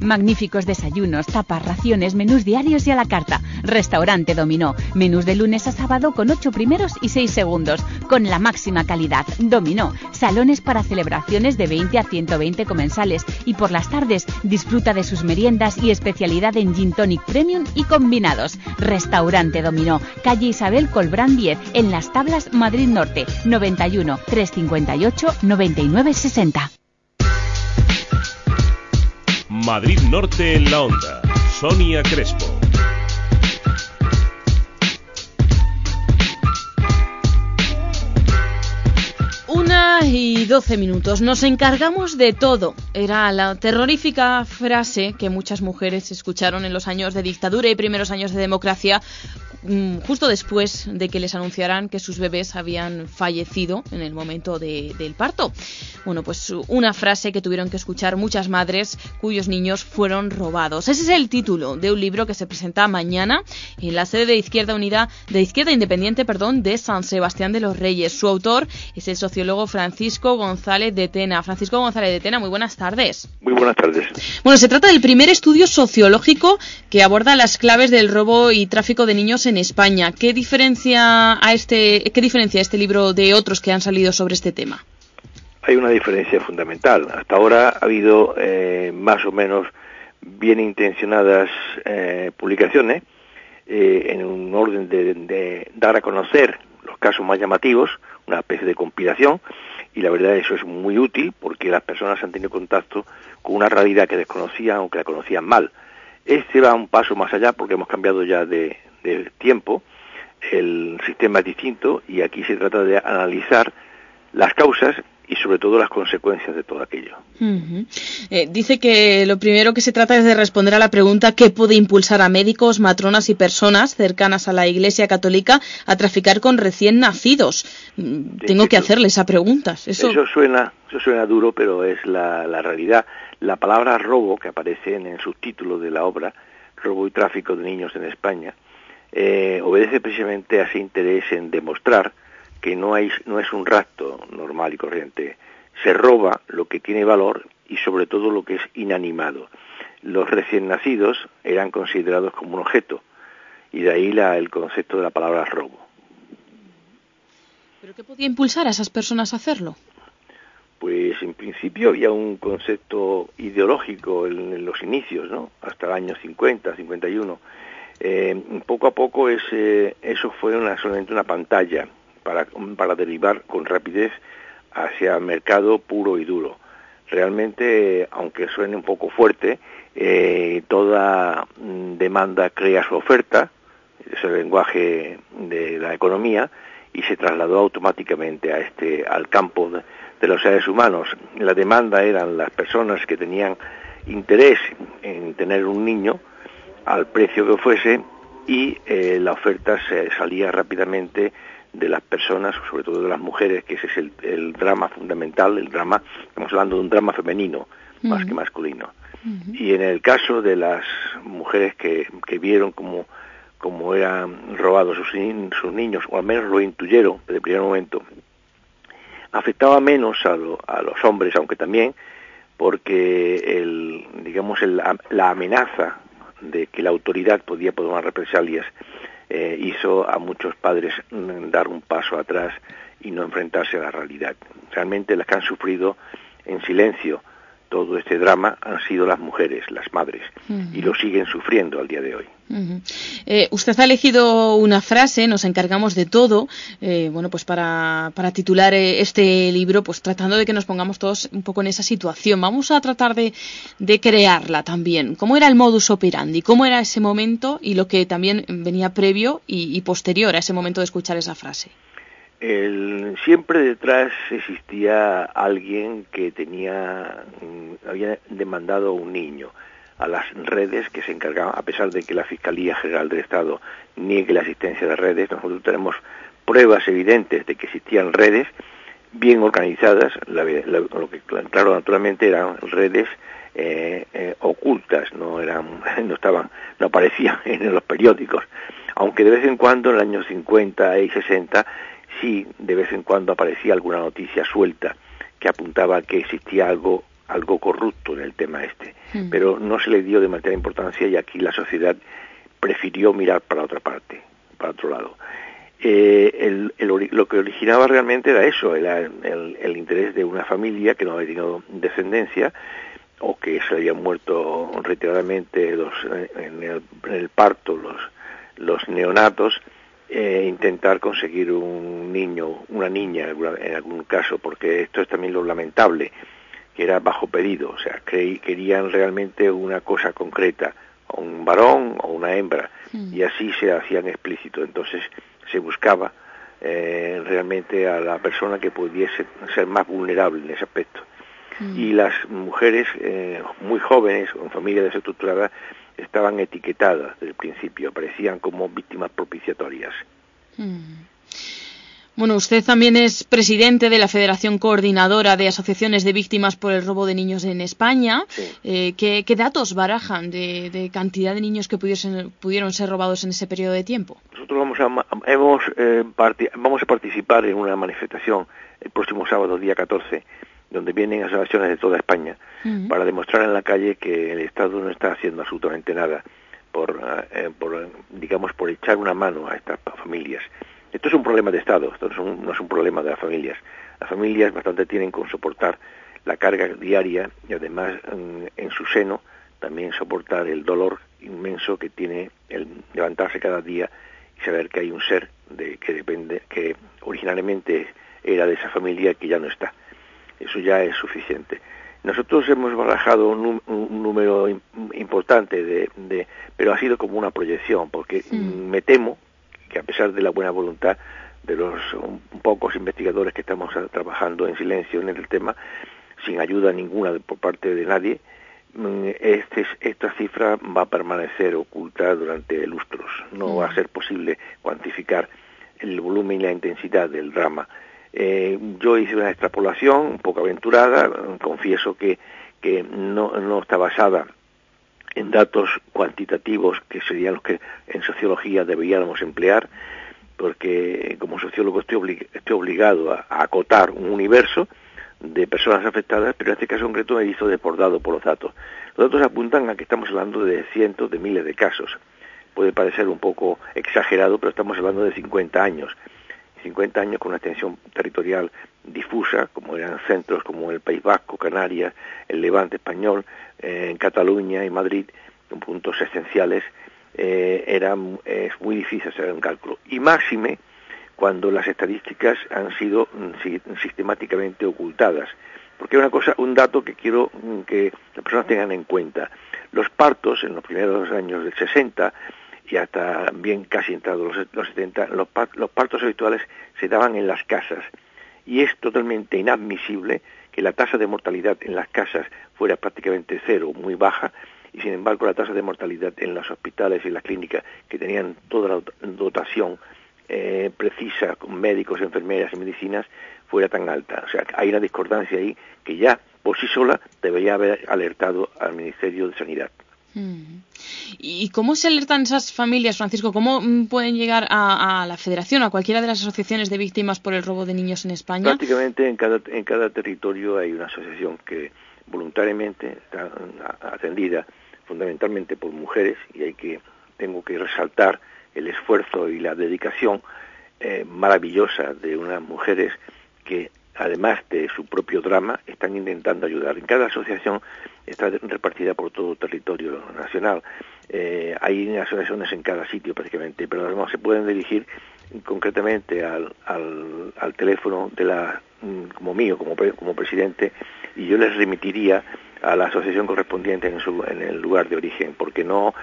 Magníficos desayunos, tapas, raciones, menús diarios y a la carta. Restaurante Dominó. Menús de lunes a sábado con 8 primeros y 6 segundos. Con la máxima calidad. Dominó. Salones para celebraciones de 20 a 120 comensales. Y por las tardes disfruta de sus meriendas y especialidad en Gin Tonic Premium y combinados. Restaurante Dominó. Calle Isabel Colbrán 10. En Las Tablas, Madrid Norte. 91 358 99 60. Madrid Norte en la Onda. Sonia Crespo. Una y doce minutos. Nos encargamos de todo. Era la terrorífica frase que muchas mujeres escucharon en los años de dictadura y primeros años de democracia, justo después de que les anunciaran que sus bebés habían fallecido en el momento de- del parto. Bueno, pues una frase que tuvieron que escuchar muchas madres cuyos niños fueron robados. Ese es el título de un libro que se presenta mañana en la sede de Izquierda Unida, de Izquierda Independiente, perdón, de San Sebastián de los Reyes. Su autor es el sociólogo Francisco González de Tena. Francisco González de Tena, muy buenas tardes. Muy buenas tardes. Bueno, se trata del primer estudio sociológico que aborda las claves del robo y tráfico de niños en España. ¿Qué diferencia a este, qué diferencia este libro de otros que han salido sobre este tema? Hay una diferencia fundamental. Hasta ahora ha habido eh, más o menos bien intencionadas eh, publicaciones eh, en un orden de, de dar a conocer los casos más llamativos, una especie de compilación y la verdad eso es muy útil porque las personas han tenido contacto con una realidad que desconocían o que la conocían mal. Este va un paso más allá porque hemos cambiado ya de, de tiempo, el sistema es distinto y aquí se trata de analizar las causas y sobre todo las consecuencias de todo aquello. Eh, dice que lo primero que se trata es de responder a la pregunta qué puede impulsar a médicos, matronas y personas cercanas a la Iglesia Católica a traficar con recién nacidos. Mm, tengo que hacerle esa pregunta. Eso... suena, eso suena duro, pero es la, la realidad. La palabra robo que aparece en el subtítulo de la obra, robo y tráfico de niños en España, eh, obedece precisamente a ese interés en demostrar que no, hay, no es un rapto normal y corriente. Se roba lo que tiene valor y sobre todo lo que es inanimado. Los recién nacidos eran considerados como un objeto y de ahí la, el concepto de la palabra robo. ¿Pero qué podía impulsar a esas personas a hacerlo? Pues en principio había un concepto ideológico en, los inicios, ¿no? Hasta el año 50, 51. Eh, poco a poco ese, eso fue una, solamente una pantalla para, para derivar con rapidez hacia el mercado puro y duro. Realmente, aunque suene un poco fuerte, eh, toda mm, demanda crea su oferta, es el lenguaje de la economía, y se trasladó automáticamente a este, al campo de, los seres humanos. La demanda eran las personas que tenían interés en tener un niño al precio que fuese y eh, la oferta se salía rápidamente de las personas, sobre todo de las mujeres, que ese es el, drama fundamental, el drama, estamos hablando de un drama femenino más que masculino. Y en el caso de las mujeres que, que vieron como, como eran robados sus, sus niños, o al menos lo intuyeron desde el primer momento, afectaba menos a, a los hombres, aunque también porque el, digamos el, la amenaza de que la autoridad podía tomar represalias eh, hizo a muchos padres mm, dar un paso atrás y no enfrentarse a la realidad. Realmente las que han sufrido en silencio todo este drama han sido las mujeres, las madres, y lo siguen sufriendo al día de hoy. Eh, usted ha elegido una frase, nos encargamos de todo, eh, bueno, pues para, para titular eh, este libro, pues tratando de que nos pongamos todos un poco en esa situación. Vamos a tratar de, de crearla también. ¿Cómo era el modus operandi? ¿Cómo era ese momento y lo que también venía previo y posterior a ese momento de escuchar esa frase? El, siempre detrás existía alguien que tenía, mm, había demandado un niño a las redes que se encargaban, a pesar de que la Fiscalía General del Estado niegue la existencia de redes, nosotros tenemos pruebas evidentes de que existían redes bien organizadas, lo que claro naturalmente eran redes eh, eh, ocultas, no eran, no estaban, no aparecían en los periódicos, aunque de vez en cuando en el año 50 y 60 sí de vez en cuando aparecía alguna noticia suelta que apuntaba que existía algo algo corrupto en el tema este, hmm. pero no se le dio demasiada importancia y aquí la sociedad prefirió mirar para otra parte, para otro lado. Eh, lo que originaba realmente era eso, era el, interés de una familia que no había tenido descendencia o que se habían muerto reiteradamente los, en, el, en el parto los, los neonatos eh, intentar conseguir un niño, una niña en algún caso, porque esto es también lo lamentable, que era bajo pedido, o sea, querían realmente una cosa concreta, un varón o una hembra, mm. y así se hacían explícito. Entonces se buscaba eh, realmente a la persona que pudiese ser más vulnerable en ese aspecto. Mm. Y las mujeres eh, muy jóvenes, con familias desestructuradas, estaban etiquetadas desde el principio, aparecían como víctimas propiciatorias. Hmm. Bueno, usted también es presidente de la Federación Coordinadora de Asociaciones de Víctimas por el Robo de Niños en España. Eh, ¿qué, datos barajan de, cantidad de niños que pudiesen, pudieron ser robados en ese periodo de tiempo? Nosotros vamos a, hemos, eh, vamos a participar en una manifestación el próximo sábado, día 14, donde vienen asociaciones de toda España para demostrar en la calle que el Estado no está haciendo absolutamente nada por, eh, por, digamos, por echar una mano a estas familias. Esto es un problema de Estado, esto no es un, no es un problema de las familias. Las familias bastante tienen con soportar la carga diaria y además en, en su seno también soportar el dolor inmenso que tiene el levantarse cada día y saber que hay un ser de, que depende, que originalmente era de esa familia que ya no está. Eso ya es suficiente. Nosotros hemos barajado un, número importante, de, pero ha sido como una proyección, porque me temo que a pesar de la buena voluntad de los pocos investigadores que estamos trabajando en silencio en el tema, sin ayuda ninguna por parte de nadie, mm, este, esta cifra va a permanecer oculta durante lustros. No va a ser posible cuantificar el volumen y la intensidad del drama eh, yo hice una extrapolación un poco aventurada, confieso que, no, está basada en datos cuantitativos que serían los que en sociología deberíamos emplear, porque como sociólogo estoy, estoy obligado a, acotar un universo de personas afectadas, pero en este caso concreto me hizo desbordado por los datos. Los datos apuntan a que estamos hablando de cientos de miles de casos. Puede parecer un poco exagerado, pero estamos hablando de 50 años. 50 años con una extensión territorial difusa, como eran centros como el País Vasco, Canarias, el Levante español, eh, en Cataluña y Madrid, en puntos esenciales, eh, era, es muy difícil hacer un cálculo. Y máxime cuando las estadísticas han sido mm, sistemáticamente ocultadas. Porque una cosa, un dato que quiero mm, que las personas tengan en cuenta. Los partos en los primeros años del 60 y hasta bien casi entrados los, los 70, los, los partos habituales se daban en las casas. Y es totalmente inadmisible que la tasa de mortalidad en las casas fuera prácticamente cero, muy baja, y sin embargo la tasa de mortalidad en los hospitales y las clínicas que tenían toda la dotación eh, precisa con médicos, enfermeras y medicinas fuera tan alta. O sea, hay una discordancia ahí que ya por sí sola debería haber alertado al Ministerio de Sanidad. Mm. ¿Y cómo se alertan esas familias, Francisco? ¿Cómo mm, pueden llegar a, la Federación, a cualquiera de las asociaciones de víctimas por el robo de niños en España? Prácticamente en cada, en cada territorio hay una asociación que voluntariamente está atendida fundamentalmente por mujeres y hay que tengo que resaltar el esfuerzo y la dedicación eh, maravillosa de unas mujeres que además de su propio drama, están intentando ayudar. En cada asociación está repartida por todo territorio nacional. Eh, hay asociaciones en cada sitio prácticamente, pero además se pueden dirigir concretamente al, al, teléfono de la mm, como mío, como, como presidente, y yo les remitiría a la asociación correspondiente en, su, en el lugar de origen, porque no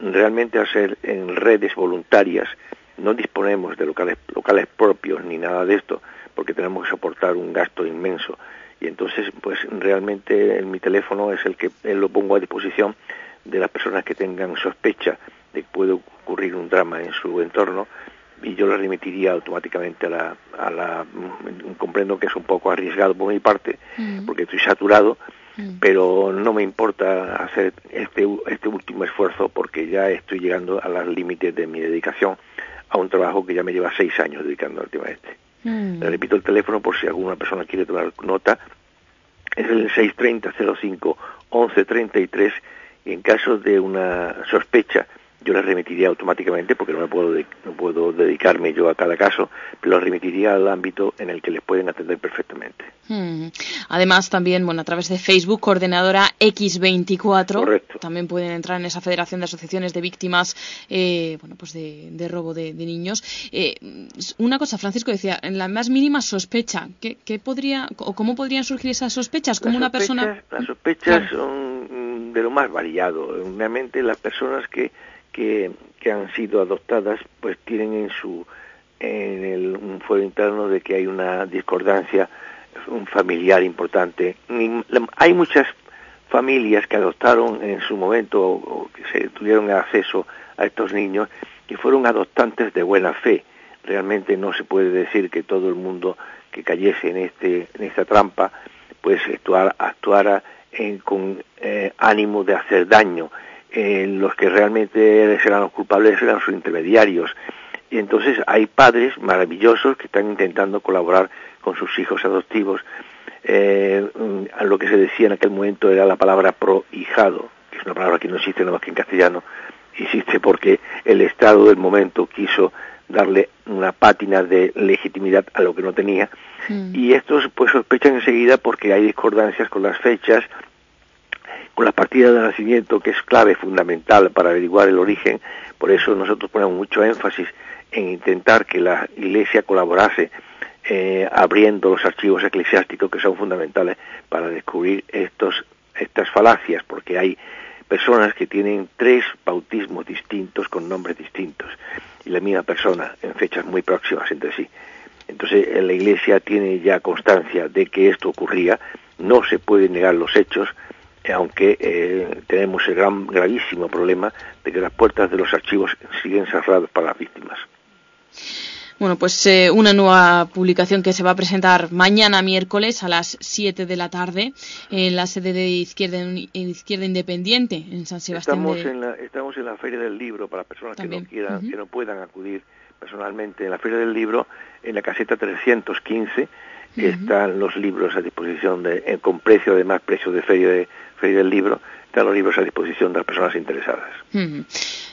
realmente hacer en redes voluntarias no disponemos de locales, locales propios ni nada de esto, porque tenemos que soportar un gasto inmenso. Y entonces, pues realmente mi teléfono es el que lo pongo a disposición de las personas que tengan sospecha de que puede ocurrir un drama en su entorno y yo lo remitiría automáticamente a la, a la mm, comprendo que es un poco arriesgado por mi parte mm. porque estoy saturado mm. pero no me importa hacer este, este último esfuerzo porque ya estoy llegando a los límites de mi dedicación a un trabajo que ya me lleva seis años dedicando al tema este. Mm. Le repito el teléfono por si alguna persona quiere tomar nota. Es el 630 05 1133 y en caso de una sospecha yo la remitiría automáticamente porque no me puedo no puedo dedicarme yo a cada caso, pero la remitiría al ámbito en el que les pueden atender perfectamente. Hmm. Además también, bueno, a través de Facebook, coordinadora X24, también pueden entrar en esa Federación de Asociaciones de Víctimas, eh, bueno, pues de, robo de, niños. Eh, una cosa, Francisco decía, en la más mínima sospecha, ¿qué, podría o cómo podrían surgir esas sospechas? como una persona las sospechas son de lo más variado. Realmente las personas que que, han sido adoptadas pues tienen en su en el un fuero interno de que hay una discordancia un familiar importante. Hay muchas familias que adoptaron en su momento o, que se tuvieron acceso a estos niños que fueron adoptantes de buena fe. Realmente no se puede decir que todo el mundo que cayese en este en esta trampa pues actuar, actuara en, con eh, ánimo de hacer daño los que realmente serán los culpables serán sus intermediarios. Y entonces hay padres maravillosos que están intentando colaborar con sus hijos adoptivos. Eh, lo que se decía en aquel momento era la palabra prohijado, que es una palabra que no existe nada más que en castellano, existe porque el Estado del momento quiso darle una pátina de legitimidad a lo que no tenía. Mm. Y estos pues sospechan enseguida porque hay discordancias con las fechas, con la partida de nacimiento, que es clave fundamental para averiguar el origen. Por eso nosotros ponemos mucho énfasis en intentar que la Iglesia colaborase eh, abriendo los archivos eclesiásticos que son fundamentales para descubrir estos, estas falacias, porque hay personas que tienen tres bautismos distintos con nombres distintos y la misma persona en fechas muy próximas entre sí. Entonces la Iglesia tiene ya constancia de que esto ocurría, no se pueden negar los hechos, aunque eh, tenemos el gran, gravísimo problema de que las puertas de los archivos siguen cerradas para las víctimas. Bueno, pues eh, una nueva publicación que se va a presentar mañana miércoles a las 7 de la tarde en la sede de Izquierda, Izquierda Independiente en San Sebastián. Estamos, en la, estamos en la Feria del Libro para personas que no, quieran, que no puedan acudir personalmente. En la Feria del Libro, en la caseta 315, están los libros a disposición de, eh, con precio, además, precio de Feria, de, feria del Libro, están los libros a disposición de las personas interesadas.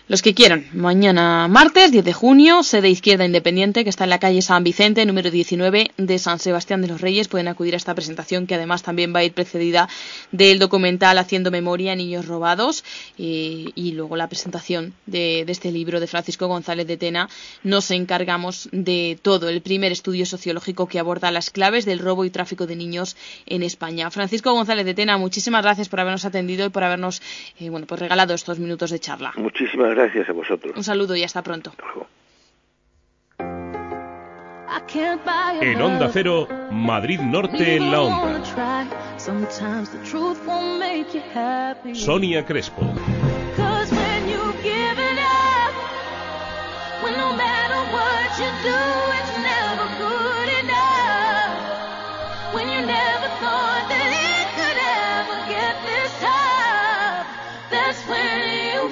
Los que quieran, mañana martes 10 de junio, sede Izquierda Independiente, que está en la calle San Vicente, número 19 de San Sebastián de los Reyes, pueden acudir a esta presentación que además también va a ir precedida del documental Haciendo Memoria, Niños Robados, y luego la presentación de, este libro de Francisco González de Tena. Nos encargamos de todo, el primer estudio sociológico que aborda las claves del robo y tráfico de niños en España. Francisco González de Tena, muchísimas gracias por habernos atendido y por habernos eh, bueno, pues regalado estos minutos de charla. Muchísimas gracias a vosotros. Un saludo y hasta pronto. En Onda Cero, Madrid Norte en la Onda. Sonia Crespo.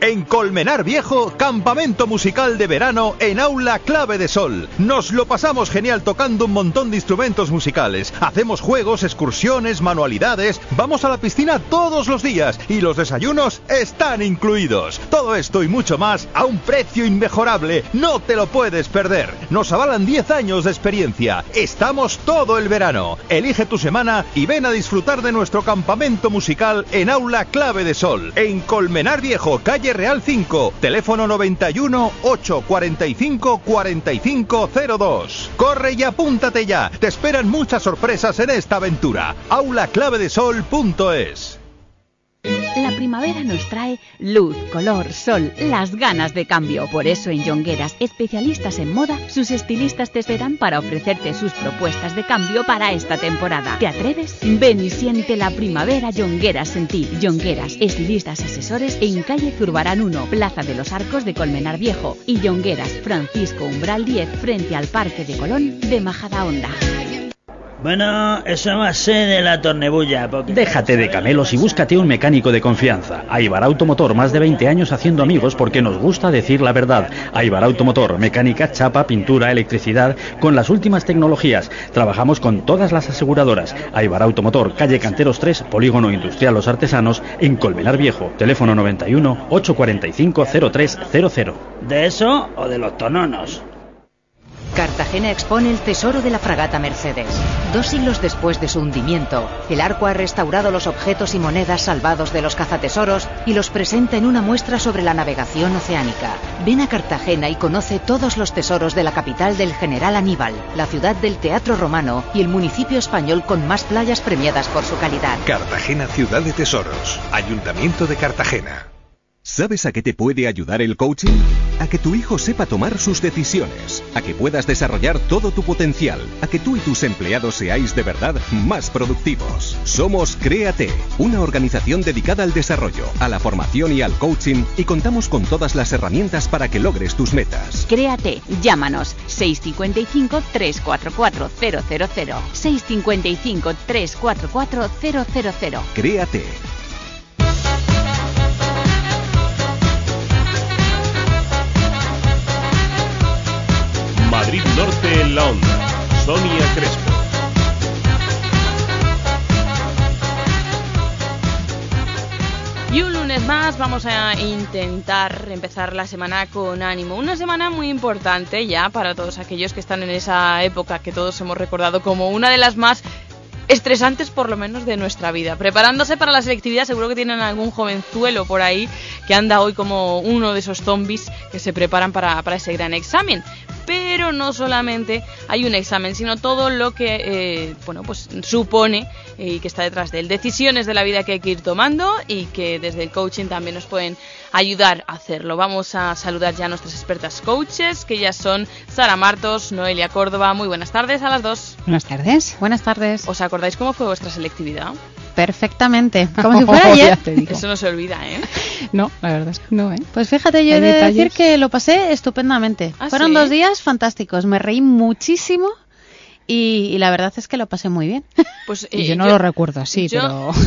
En Colmenar Viejo, campamento musical de verano en aula clave de sol. Nos lo pasamos genial tocando un montón de instrumentos musicales. Hacemos juegos, excursiones, manualidades. Vamos a la piscina todos los días y los desayunos están incluidos. Todo esto y mucho más a un precio inmejorable. No te lo puedes perder. Nos avalan 10 años de experiencia. Estamos todo el verano. Elige tu semana y ven a disfrutar de nuestro campamento musical en aula clave de sol. En Colmenar Viejo, calle Real 5, teléfono 91 845 4502. Corre y apúntate ya. Te esperan muchas sorpresas en esta aventura. aulaclavedesol.es. La primavera nos trae luz, color, sol, las ganas de cambio. Por eso en Yongueras, especialistas en moda, sus estilistas te esperan para ofrecerte sus propuestas de cambio para esta temporada. ¿Te atreves? Ven y siente la primavera Yongueras en ti. Yongueras, estilistas asesores en calle Zurbarán 1, Plaza de los Arcos de Colmenar Viejo. Y Yongueras, Francisco Umbral 10, frente al Parque de Colón de Majadahonda. Bueno, eso va a ser de la tornebulla. Déjate de camelos y búscate un mecánico de confianza. Aibar Automotor, más de 20 años haciendo amigos porque nos gusta decir la verdad. Aibar Automotor, mecánica, chapa, pintura, electricidad, con las últimas tecnologías. Trabajamos con todas las aseguradoras. Aibar Automotor, calle Canteros 3, Polígono Industrial Los Artesanos, en Colmenar Viejo. Teléfono 91 845 0300. ¿De eso o de los tononos? Cartagena expone el tesoro de la fragata Mercedes. Dos siglos después de su hundimiento, el arco ha restaurado los objetos y monedas salvados de los cazatesoros y los presenta en una muestra sobre la navegación oceánica. Ven a Cartagena y conoce todos los tesoros de la capital del general Aníbal, la ciudad del teatro romano y el municipio español con más playas premiadas por su calidad. Cartagena, ciudad de tesoros. Ayuntamiento de Cartagena. ¿Sabes a qué te puede ayudar el coaching? A que tu hijo sepa tomar sus decisiones, a que puedas desarrollar todo tu potencial, a que tú y tus empleados seáis de verdad más productivos. Somos Créate, una organización dedicada al desarrollo, a la formación y al coaching y contamos con todas las herramientas para que logres tus metas. Créate, llámanos 655 344 000 655 344 000 Créate. Madrid Norte en la onda. Sonia Crespo. Y un lunes más vamos a intentar empezar la semana con ánimo. Una semana muy importante ya para todos aquellos que están en esa época que todos hemos recordado como una de las más estresantes por lo menos de nuestra vida. Preparándose para la selectividad, seguro que tienen algún jovenzuelo por ahí que anda hoy como uno de esos zombies que se preparan para, para ese gran examen pero no solamente hay un examen, sino todo lo que eh, bueno, pues supone eh, y que está detrás de él. Decisiones de la vida que hay que ir tomando y que desde el coaching también nos pueden ayudar a hacerlo. Vamos a saludar ya a nuestras expertas coaches, que ya son Sara Martos, Noelia Córdoba. Muy buenas tardes a las dos. Buenas tardes. Buenas tardes. ¿Os acordáis cómo fue vuestra selectividad? Perfectamente. Como si fuera ayer. Eso no se olvida, ¿eh? No, la verdad es que no, ¿eh? Pues fíjate, yo he de decir que lo pasé estupendamente. ¿Ah, Fueron sí? dos días fantásticos. Me reí muchísimo y, y la verdad es que lo pasé muy bien. Pues, Y eh, yo no lo recuerdo así, yo- pero...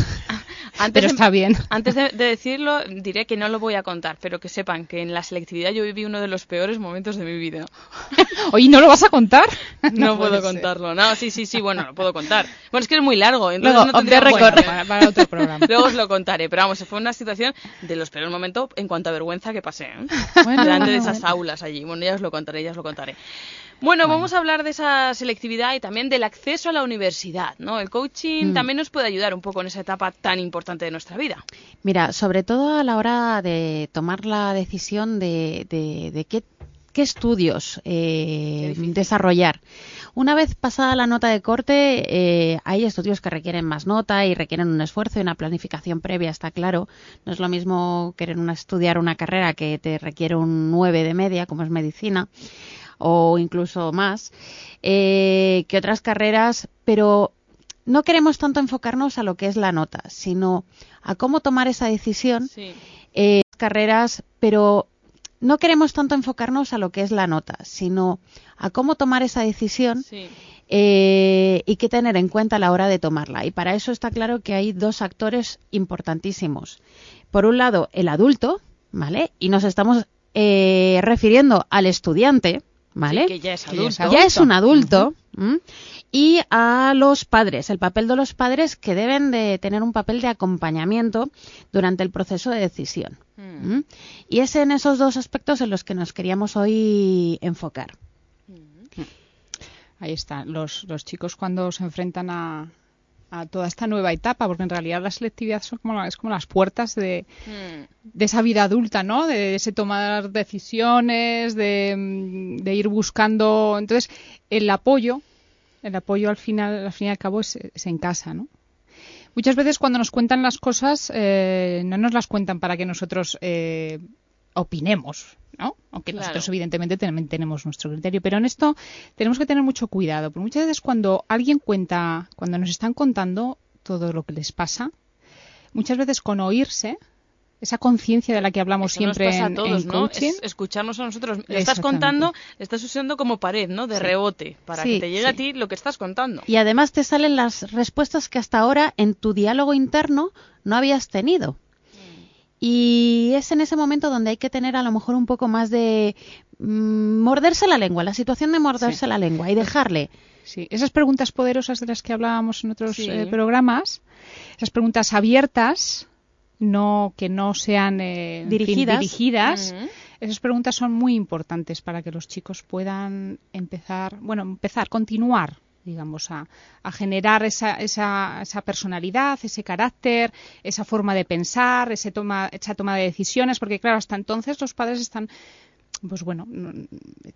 Antes Pero de- está bien. Antes de, de decirlo, diré que no lo voy a contar, pero que sepan que en la selectividad yo viví uno de los peores momentos de mi vida. Oye, ¿no lo vas a contar? No, puedo ser. contarlo. No, sí, sí, sí, bueno, lo puedo contar. Bueno, es que es muy largo, entonces Luego, no tendría bueno, Para- para otro programa. Luego os lo contaré, pero vamos, fue una situación de los peores momentos en cuanto a vergüenza que pasé, ¿eh? Bueno, delante de esas aulas allí. Bueno, ya os lo contaré, ya os lo contaré. Bueno, vamos a hablar de esa selectividad y también del acceso a la universidad, ¿no? El coaching Mm. también nos puede ayudar un poco en esa etapa tan importante de nuestra vida. Mira, sobre todo a la hora de tomar la decisión de, de- de qué, qué estudios eh, desarrollar. Una vez pasada la nota de corte, eh, hay estudios que requieren más nota y requieren un esfuerzo y una planificación previa, está claro. No es lo mismo querer una- estudiar una carrera que te requiere un 9 de media, como es medicina, o incluso más, eh, que otras carreras, pero no queremos tanto enfocarnos a lo que es la nota, sino a cómo tomar esa decisión eh, carreras, pero no queremos tanto enfocarnos a lo que es la nota, sino a cómo tomar esa decisión eh, y qué tener en cuenta a la hora de tomarla. Y para eso está claro que hay dos actores importantísimos. Por un lado, el adulto, ¿vale? Y nos estamos eh, refiriendo al estudiante, ¿vale? Sí, que ya es Que ya es adulto. Ya es un adulto. Y a los padres, el papel de los padres que deben de tener un papel de acompañamiento durante el proceso de decisión. ¿m? Y es en esos dos aspectos en los que nos queríamos hoy enfocar. Ahí está, los, los chicos cuando se enfrentan a, a toda esta nueva etapa, porque en realidad la selectividad son como, es como las puertas de, de esa vida adulta, ¿no? De ese tomar decisiones, de, de ir buscando. Entonces, el apoyo, el apoyo al final, al fin y al cabo, es, es en casa, ¿no? Muchas veces cuando nos cuentan las cosas, eh, no nos las cuentan para que nosotros eh, opinemos, ¿no? Aunque Claro. nosotros evidentemente también tenemos nuestro criterio, pero en esto tenemos que tener mucho cuidado, porque muchas veces cuando alguien cuenta, cuando nos están contando todo lo que les pasa, muchas veces con oírse, esa conciencia de la que hablamos Eso nos siempre a en, todos, en ¿no? coaching, Es escucharnos a nosotros. Le estás contando, le estás usando como pared, ¿no? De Sí. rebote, para Sí, que te llegue sí. a ti lo que estás contando. Y además te salen las respuestas que hasta ahora en tu diálogo interno no habías tenido. Y es en ese momento donde hay que tener a lo mejor un poco más de mm, morderse la lengua, la situación de morderse Sí. la lengua y dejarle. Sí, esas preguntas poderosas de las que hablábamos en otros Sí. eh, programas, esas preguntas abiertas, no que no sean eh, fin, Dirigidas. esas preguntas son muy importantes para que los chicos puedan empezar, bueno, empezar, continuar digamos, a, a generar esa, esa, esa personalidad, ese carácter, esa forma de pensar, ese toma, esa toma de decisiones, porque claro, hasta entonces los padres están pues bueno,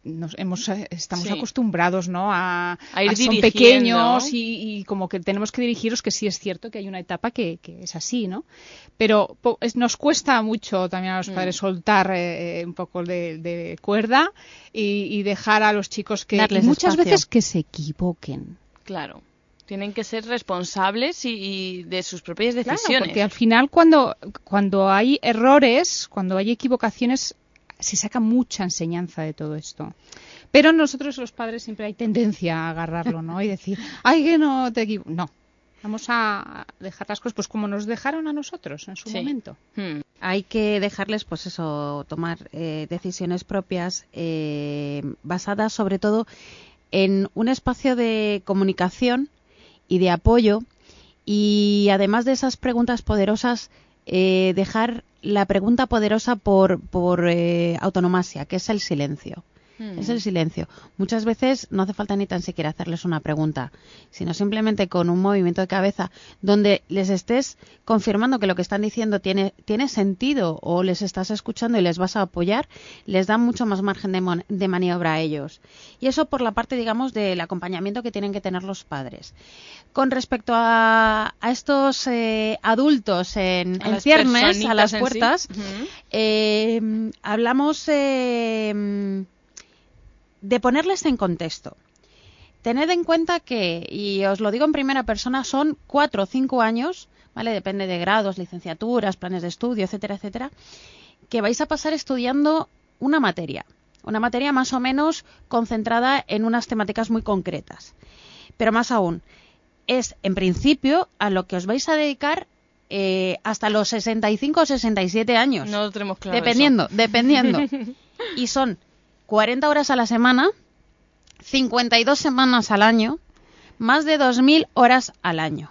nos hemos, eh, estamos Sí. acostumbrados, ¿no? A, A ir son dirigiendo. pequeños y, y como que tenemos que dirigiros, que sí es cierto que hay una etapa que, que es así, ¿no? Pero po- es- nos cuesta mucho también a los Mm. padres soltar eh, un poco de, de cuerda y, y dejar a los chicos que Darles muchas espacio. veces que se equivoquen. Claro. Tienen que ser responsables y, y de sus propias Claro, decisiones. porque al final cuando, cuando hay errores, cuando hay equivocaciones, se saca mucha enseñanza de todo esto. Pero nosotros los padres siempre hay tendencia a agarrarlo, ¿no? Y decir, ay, que no te equivocas. No. Vamos a dejar las cosas pues como nos dejaron a nosotros en su Sí. momento. Hmm. Hay que dejarles, pues eso, tomar eh, decisiones propias eh, basadas sobre todo en un espacio de comunicación y de apoyo y además de esas preguntas poderosas, eh, dejar la pregunta poderosa por, por eh, autonomasia, que es el silencio. Mm. Es el silencio. Muchas veces no hace falta ni tan siquiera hacerles una pregunta, sino simplemente con un movimiento de cabeza donde les estés confirmando que lo que están diciendo tiene, tiene sentido o les estás escuchando y les vas a apoyar, les da mucho más margen de, maniobra a ellos. Y eso por la parte, digamos, del acompañamiento que tienen que tener los padres. Con respecto a, estos eh, adultos en, ciernes, a las puertas, eh, hablamos eh, de ponerles en contexto. Tened en cuenta que, y os lo digo en primera persona, son cuatro o cinco años, ¿vale? Depende de grados, licenciaturas, planes de estudio, etcétera, etcétera, que vais a pasar estudiando una materia. Una materia más o menos concentrada en unas temáticas muy concretas. Pero más aún, es en principio a lo que os vais a dedicar eh, hasta los 65 o 67 años. No lo tenemos claro. Dependiendo, dependiendo. y son 40 horas a la semana, 52 semanas al año, más de 2.000 horas al año.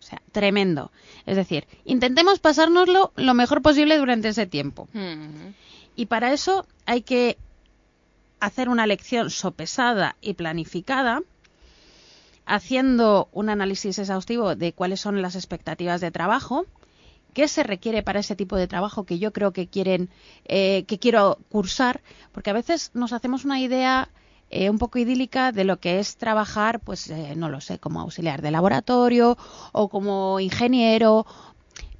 O sea, tremendo. Es decir, intentemos pasárnoslo lo mejor posible durante ese tiempo. Y para eso hay que hacer una lección sopesada y planificada, haciendo un análisis exhaustivo de cuáles son las expectativas de trabajo, qué se requiere para ese tipo de trabajo que yo creo que quieren, eh, que quiero cursar, porque a veces nos hacemos una idea eh, un poco idílica de lo que es trabajar, pues eh, no lo sé, como auxiliar de laboratorio o como ingeniero,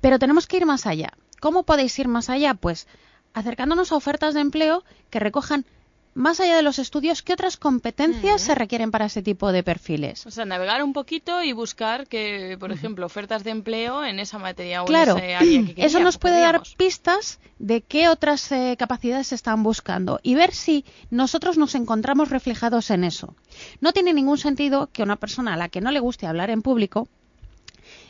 pero tenemos que ir más allá. ¿Cómo podéis ir más allá? Pues acercándonos a ofertas de empleo que recojan más allá de los estudios, ¿qué otras competencias se requieren para ese tipo de perfiles? O sea, navegar un poquito y buscar que, por ejemplo, ofertas de empleo en esa materia o claro, en ese área que Eso nos puede dar pistas de qué otras eh, capacidades se están buscando y ver si nosotros nos encontramos reflejados en eso. No tiene ningún sentido que una persona a la que no le guste hablar en público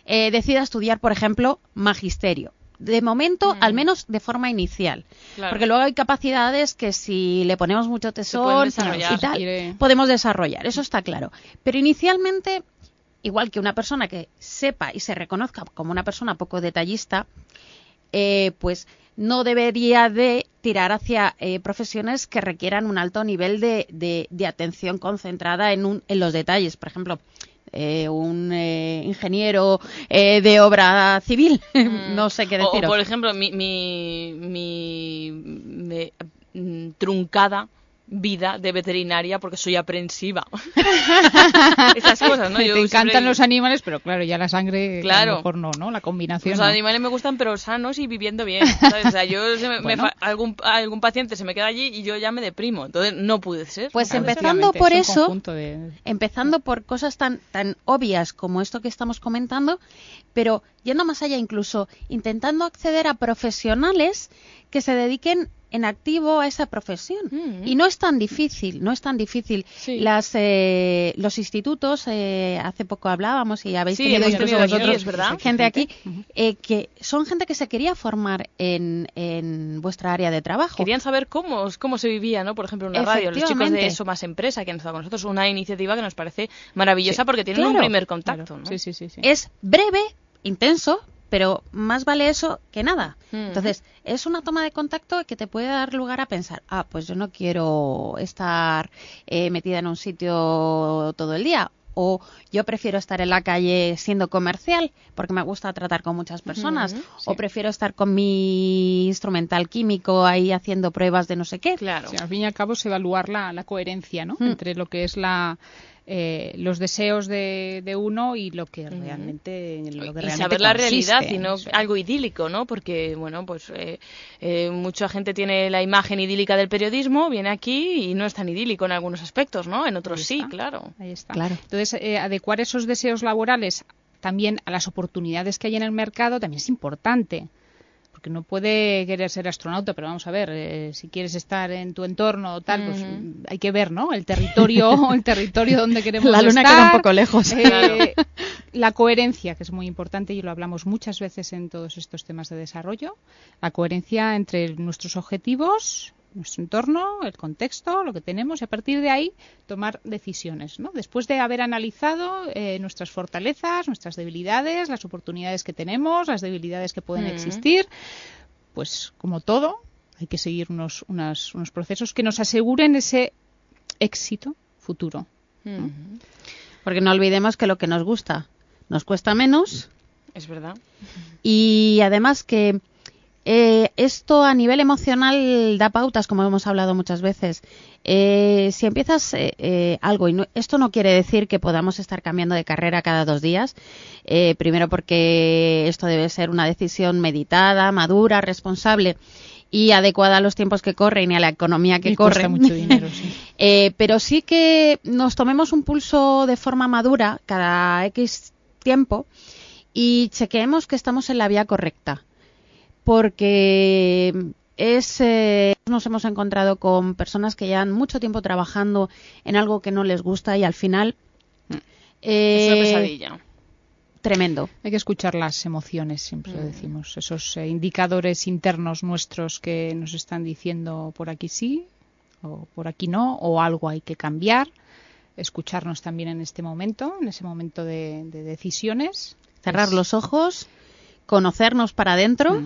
eh, decida estudiar, por ejemplo, magisterio de momento, al menos de forma inicial. Porque luego hay capacidades que si le ponemos mucho tesón y tal, podemos desarrollar, eso está claro. Pero inicialmente, igual que una persona que sepa y se reconozca como una persona poco detallista, eh, pues no debería de tirar hacia eh, profesiones que requieran un alto nivel de, de, atención concentrada en, un, en los detalles. Por ejemplo, eh, un eh, ingeniero eh, de obra civil. Mm. no sé qué decir. O, por ejemplo, mi, mi, mi, mm, truncada vida de veterinaria porque soy aprensiva. Esas cosas, ¿no? Te encantan los animales, pero claro, ya la sangre claro. a lo mejor no, ¿no? La combinación. Los animales me gustan, pero sanos y viviendo bien. O sea, yo algún, algún paciente se me queda allí y yo ya me deprimo. Entonces no puede ser. Pues empezando por eso, empezando por cosas tan, tan obvias como esto que estamos comentando, pero yendo más allá incluso, intentando acceder a profesionales que se dediquen en activo a esa profesión. Mm. Y no es tan difícil, no es tan difícil. Las, eh, los institutos, eh, hace poco hablábamos y habéis tenido incluso vosotros gente aquí, eh, que son gente que se quería formar en, en vuestra área de trabajo. Querían saber cómo, cómo se vivía, ¿no? Por ejemplo, en una radio. Los chicos de Eso Más Empresa, que han estado con nosotros, una iniciativa que nos parece maravillosa porque tienen un primer contacto. ¿no? es breve, intenso, pero más vale eso que nada. Entonces, es una toma de contacto que te puede dar lugar a pensar, ah, pues yo no quiero estar eh, metida en un sitio todo el día. O yo prefiero estar en la calle siendo comercial porque me gusta tratar con muchas personas. O prefiero estar con mi instrumental químico ahí haciendo pruebas de no sé qué. Claro. al fin y al cabo es evaluar la, la coherencia ¿no? entre lo que es la eh, los deseos de, de, uno y lo que realmente lo que y saber la realidad y no algo idílico no porque bueno pues eh, eh, mucha gente tiene la imagen idílica del periodismo viene aquí y no es tan idílico en algunos aspectos no en otros sí claro. Ahí está. Claro. entonces adecuar esos deseos laborales también a las oportunidades que hay en el mercado también es importante que no puede querer ser astronauta, pero vamos a ver, eh, si quieres estar en tu entorno o tal, pues hay que ver, ¿no? El territorio, el territorio donde queremos estar. La luna queda un poco lejos. Eh, la coherencia, que es muy importante y lo hablamos muchas veces en todos estos temas de desarrollo, la coherencia entre nuestros objetivos, nuestro entorno, el contexto, lo que tenemos y a partir de ahí tomar decisiones. ¿no? Después de haber analizado eh, nuestras fortalezas, nuestras debilidades, las oportunidades que tenemos, las debilidades que pueden existir, pues como todo, Hay que seguir unos, unas- unos procesos que nos aseguren ese éxito futuro. Porque no olvidemos que lo que nos gusta nos cuesta menos Es verdad. y además que eh, esto a nivel emocional da pautas, como hemos hablado muchas veces. Eh, si empiezas eh, eh, algo, y no- esto no quiere decir que podamos estar cambiando de carrera cada dos días, eh, primero porque esto debe ser una decisión meditada, madura, responsable y adecuada a los tiempos que corren y a la economía que Y cuesta corre. mucho dinero, sí. Pero sí que nos tomemos un pulso de forma madura cada X tiempo y chequeemos que estamos en la vía correcta. Porque es, eh, nos hemos encontrado con personas que llevan mucho tiempo trabajando en algo que no les gusta y al final. Es una eh, pesadilla. Tremendo. Hay que escuchar las emociones, siempre lo decimos. Esos eh, indicadores internos nuestros que nos están diciendo por aquí sí o por aquí no, o algo hay que cambiar. Escucharnos también en este momento, en ese momento de, de decisiones. Cerrar Es- los ojos, conocernos para adentro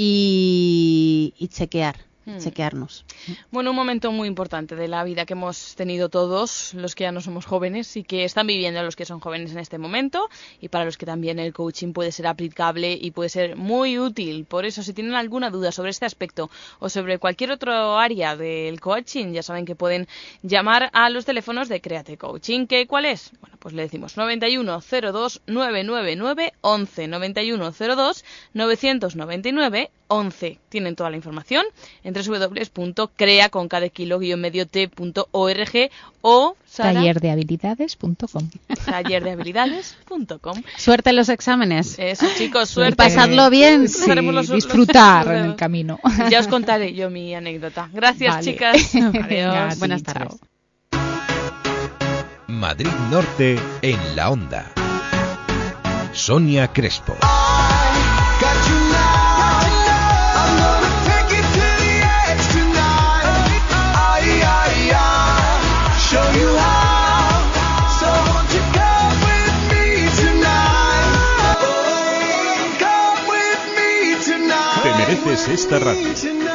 y, y chequear, Mm. chequearnos. Bueno, un momento muy importante de la vida que hemos tenido todos los que ya no somos jóvenes y que están viviendo los que son jóvenes en este momento y para los que también el coaching puede ser aplicable y puede ser muy útil. Por eso, si tienen alguna duda sobre este aspecto o sobre cualquier otro área del coaching, ya saben que pueden llamar a los teléfonos de Créate Coaching. ¿Qué, ¿Cuál es? Bueno, pues le decimos 9102 999 11 9102 999 11. Tienen toda la información en www.crea con cada kilo guion medio t.org o Sara, Tallerdehabilidades.com. tallerdehabilidades.com. Suerte en los exámenes. Eso, chicos, Y suerte. pasadlo bien. Sí, los- disfrutar los en el camino. Ya os contaré yo mi anécdota. Gracias, Vale. chicas. Venga, Adiós. a ti, Buenas tardes. Madrid Norte en la onda. Sonia Crespo. Esta radio.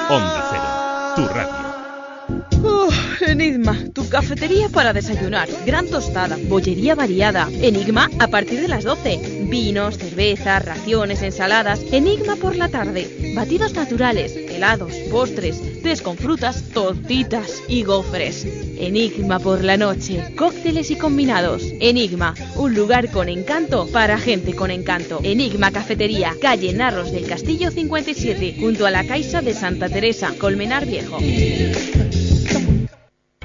Onda Cero, tu radio. Enigma, tu cafetería para desayunar. Gran tostada, bollería variada. Enigma a partir de las 12. Vinos, cervezas, raciones, ensaladas. Enigma por la tarde. Batidos naturales, postres, tés con frutas, tortitas y gofres. Enigma por la noche. Cócteles y combinados. Enigma, un lugar con encanto para gente con encanto. Enigma Cafetería, calle Narros del Castillo 57, junto a la Caixa de Santa Teresa, Colmenar Viejo.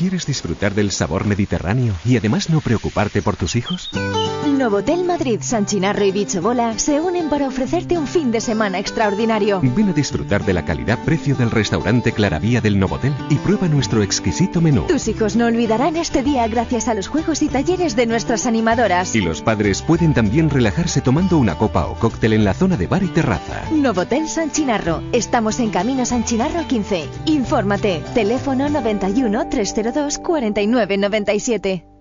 ¿Quieres disfrutar del sabor mediterráneo y además no preocuparte por tus hijos? Novotel Madrid, San Chinarro y Bicho Bola se unen para ofrecerte un fin de semana extraordinario. Ven a disfrutar de la calidad-precio del restaurante Claravía del Novotel y prueba nuestro exquisito menú. Tus hijos no olvidarán este día gracias a los juegos y talleres de nuestras animadoras. Y los padres pueden también relajarse tomando una copa o cóctel en la zona de bar y terraza. Novotel San Chinarro. Estamos en Camino San Chinarro 15. Infórmate. Teléfono 91 302 49 97.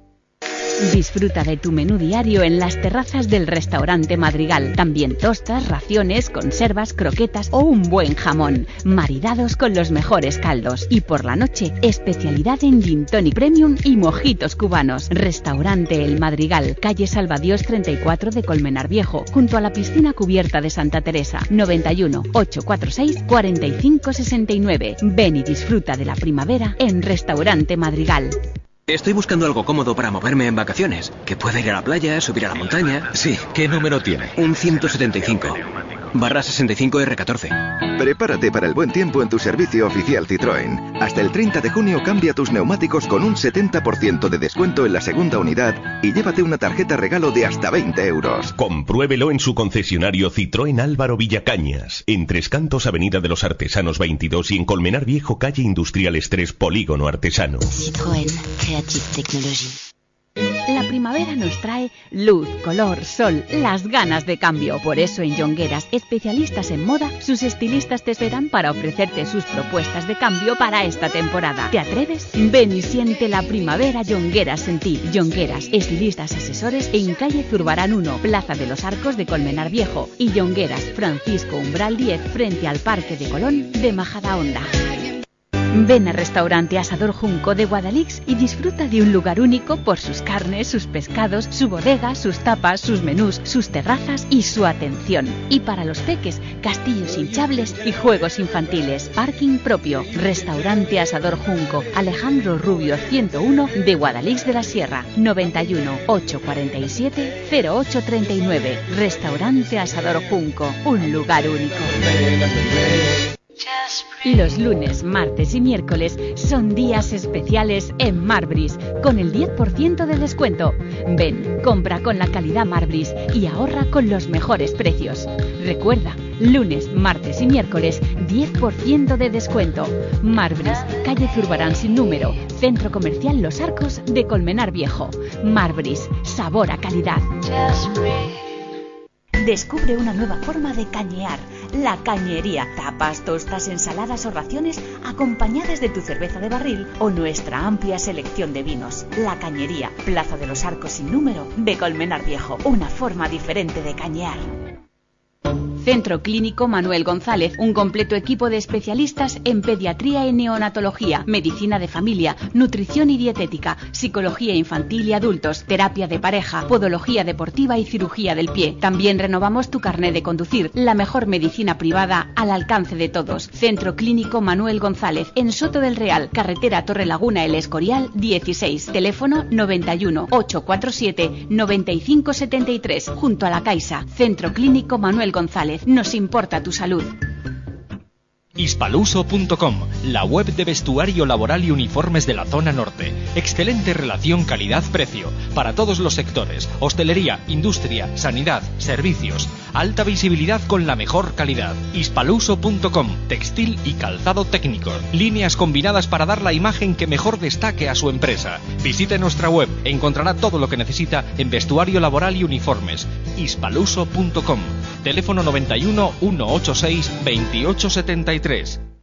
Disfruta de tu menú diario en las terrazas del restaurante Madrigal. También tostas, raciones, conservas, croquetas o un buen jamón, maridados con los mejores caldos. Y por la noche, especialidad en gin tonic premium y mojitos cubanos. Restaurante El Madrigal, calle Salvadios 34 de Colmenar Viejo, junto a la piscina cubierta de Santa Teresa. 91 846 45 69. Ven y disfruta de la primavera en Restaurante Madrigal. Estoy buscando algo cómodo para moverme en vacaciones. Que pueda ir a la playa, subir a la montaña. Sí. ¿Qué número tiene? Un 175. Barra 65R14. Prepárate para el buen tiempo en tu servicio oficial Citroën. Hasta el 30 de junio cambia tus neumáticos con un 70% de descuento en la segunda unidad y llévate una tarjeta regalo de hasta 20 euros. Compruébelo en su concesionario Citroën Álvaro Villacañas, en Tres Cantos Avenida de los Artesanos 22 y en Colmenar Viejo Calle Industriales 3 Polígono Artesano. Citroën Creative Technology. La primavera nos trae luz, color, sol, las ganas de cambio. Por eso en Yongueras, especialistas en moda, sus estilistas te esperan para ofrecerte sus propuestas de cambio para esta temporada. ¿Te atreves? Ven y siente la primavera Yongueras en ti. Yongueras, estilistas asesores en calle Zurbarán 1, Plaza de los Arcos de Colmenar Viejo. Y Yongueras, Francisco Umbral 10, frente al Parque de Colón de Majadahonda. Ven al restaurante Asador Junco de Guadalix y disfruta de un lugar único por sus carnes, sus pescados, su bodega, sus tapas, sus menús, sus terrazas y su atención. Y para los peques, castillos hinchables y juegos infantiles. Parking propio. Restaurante Asador Junco. Alejandro Rubio 101 de Guadalix de la Sierra. 91 847 0839. Restaurante Asador Junco. Un lugar único. Los lunes, martes y miércoles son días especiales en Marbris con el 10% de descuento. Ven, compra con la calidad Marbris y ahorra con los mejores precios. Recuerda, lunes, martes y miércoles 10% de descuento. Marbris, calle Zurbarán sin número, Centro Comercial Los Arcos de Colmenar Viejo. Marbris, sabor a calidad. Descubre una nueva forma de cañear, la cañería. Tapas, tostas, ensaladas o raciones acompañadas de tu cerveza de barril o nuestra amplia selección de vinos. La cañería, Plaza de los Arcos sin número de Colmenar Viejo. Una forma diferente de cañear. Centro Clínico Manuel González, un completo equipo de especialistas en pediatría y neonatología, medicina de familia, nutrición y dietética, psicología infantil y adultos, terapia de pareja, podología deportiva y cirugía del pie. También renovamos tu carnet de conducir, la mejor medicina privada al alcance de todos. Centro Clínico Manuel González, en Soto del Real, carretera Torre Laguna El Escorial 16, teléfono 91 847 9573, junto a la Caixa. Centro Clínico Manuel González. Nos importa tu salud. Hispaluso.com, la web de vestuario laboral y uniformes de la zona norte. Excelente relación calidad-precio para todos los sectores: hostelería, industria, sanidad, servicios. Alta visibilidad con la mejor calidad. Hispaluso.com, textil y calzado técnico. Líneas combinadas para dar la imagen que mejor destaque a su empresa. Visite nuestra web, encontrará todo lo que necesita en vestuario laboral y uniformes. Hispaluso.com, teléfono 91 186 2873. 2023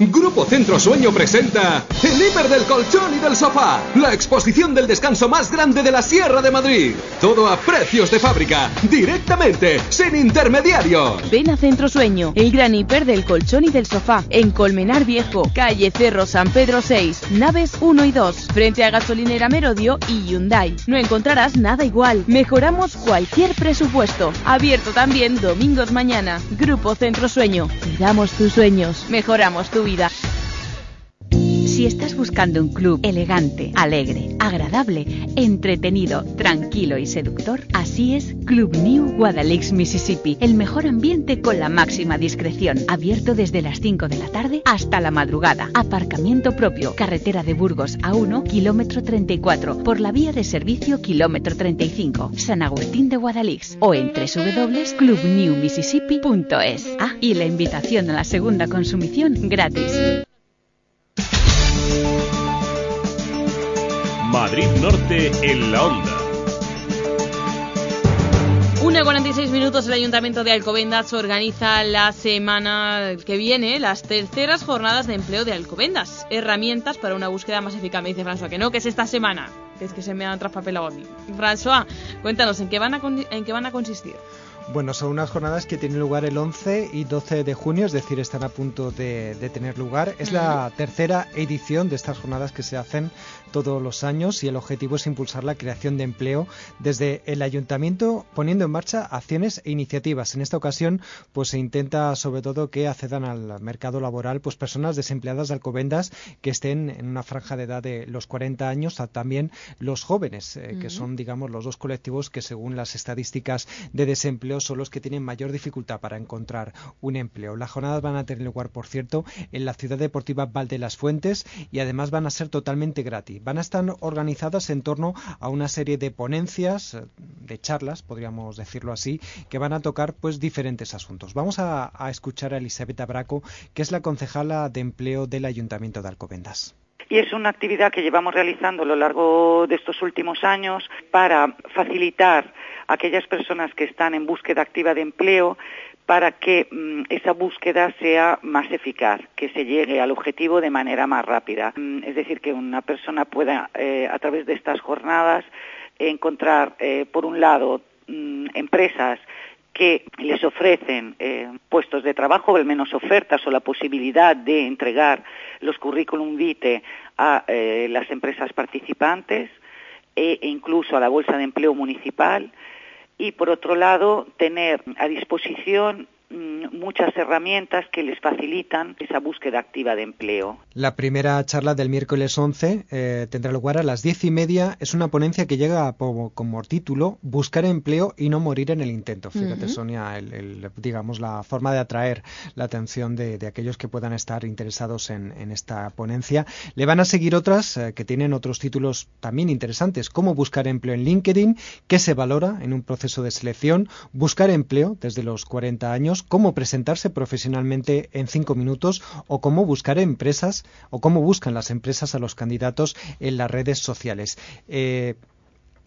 Grupo Centro Sueño presenta El Hiper del Colchón y del Sofá, la exposición del descanso más grande de la Sierra de Madrid. Todo a precios de fábrica, directamente, sin intermediarios. Ven a Centro Sueño, el gran hiper del colchón y del sofá, en Colmenar Viejo, calle Cerro San Pedro 6, naves 1 y 2, frente a Gasolinera Merodio y Hyundai. No encontrarás nada igual. Mejoramos cualquier presupuesto. Abierto también domingos mañana. Grupo Centro Sueño. Cuidamos tus sueños. Mejoramos tu vida. Si estás buscando un club elegante, alegre, agradable, entretenido, tranquilo y seductor, así es Club New Guadalix, Mississippi. El mejor ambiente con la máxima discreción. Abierto desde las 5 de la tarde hasta la madrugada. Aparcamiento propio. Carretera de Burgos a 1, kilómetro 34. Por la vía de servicio, kilómetro 35. San Agustín de Guadalix. O en www.clubnewmississippi.es. Ah, y la invitación a la segunda consumición gratis. Madrid Norte en la onda. 1.46 minutos, el Ayuntamiento de Alcobendas organiza la semana que viene las terceras jornadas de empleo de Alcobendas. Herramientas para una búsqueda más eficaz. Me dice François que no, que es esta semana. Que es que se me han traspapelado a mí. François, cuéntanos, ¿en qué van a, en qué van a consistir? Bueno, son unas jornadas que tienen lugar el 11 y 12 de junio, es decir, están a punto de, de tener lugar. Es la tercera edición de estas jornadas que se hacen todos los años y el objetivo es impulsar la creación de empleo desde el ayuntamiento poniendo en marcha acciones e iniciativas. En esta ocasión, pues se intenta sobre todo que accedan al mercado laboral pues personas desempleadas de Alcobendas que estén en una franja de edad de los 40 años, a también los jóvenes, eh, que son digamos los dos colectivos que según las estadísticas de desempleo empleo son los que tienen mayor dificultad para encontrar un empleo. Las jornadas van a tener lugar, por cierto, en la ciudad deportiva Valde las Fuentes y además van a ser totalmente gratis. Van a estar organizadas en torno a una serie de ponencias, de charlas, podríamos decirlo así, que van a tocar pues diferentes asuntos. Vamos a, a escuchar a Elisabetta Braco, que es la concejala de empleo del Ayuntamiento de Alcobendas y es una actividad que llevamos realizando a lo largo de estos últimos años para facilitar a aquellas personas que están en búsqueda activa de empleo para que mm, esa búsqueda sea más eficaz, que se llegue al objetivo de manera más rápida. Mm, es decir, que una persona pueda, eh, a través de estas jornadas, encontrar, eh, por un lado, mm, empresas que les ofrecen eh, puestos de trabajo, al menos ofertas o la posibilidad de entregar los currículum vitae a eh, las empresas participantes e incluso a la Bolsa de Empleo Municipal y, por otro lado, tener a disposición muchas herramientas que les facilitan esa búsqueda activa de empleo. La primera charla del miércoles 11 eh, tendrá lugar a las diez y media. Es una ponencia que llega como, título Buscar empleo y no morir en el intento. Fíjate, Sonia, el, digamos la forma de atraer la atención de, aquellos que puedan estar interesados en, esta ponencia. Le van a seguir otras eh, que tienen otros títulos también interesantes, como buscar empleo en LinkedIn, qué se valora en un proceso de selección, buscar empleo desde los 40 años cómo presentarse profesionalmente en cinco minutos o cómo buscar empresas o cómo buscan las empresas a los candidatos en las redes sociales. Eh,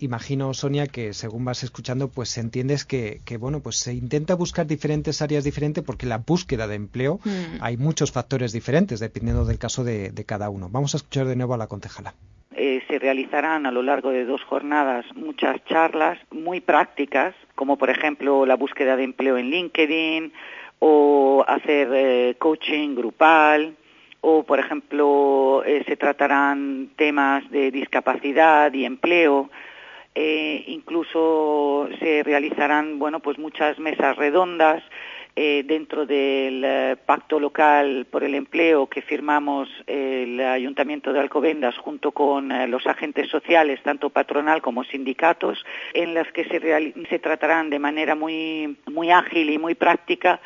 imagino, Sonia, que según vas escuchando, pues entiendes que, bueno, pues se intenta buscar diferentes áreas diferentes porque la búsqueda de empleo mm. hay muchos factores diferentes dependiendo del caso de, cada uno. Vamos a escuchar de nuevo a la concejala. Eh, se realizarán a lo largo de dos jornadas muchas charlas muy prácticas, como por ejemplo la búsqueda de empleo en LinkedIn o hacer eh, coaching grupal o por ejemplo eh, se tratarán temas de discapacidad y empleo eh, incluso se realizarán bueno pues muchas mesas redondas eh, dentro del eh, pacto local por el empleo que firmamos el Ayuntamiento de Alcobendas junto con eh, los agentes sociales, tanto patronal como sindicatos, en las que se, se tratarán de manera muy, muy ágil y muy práctica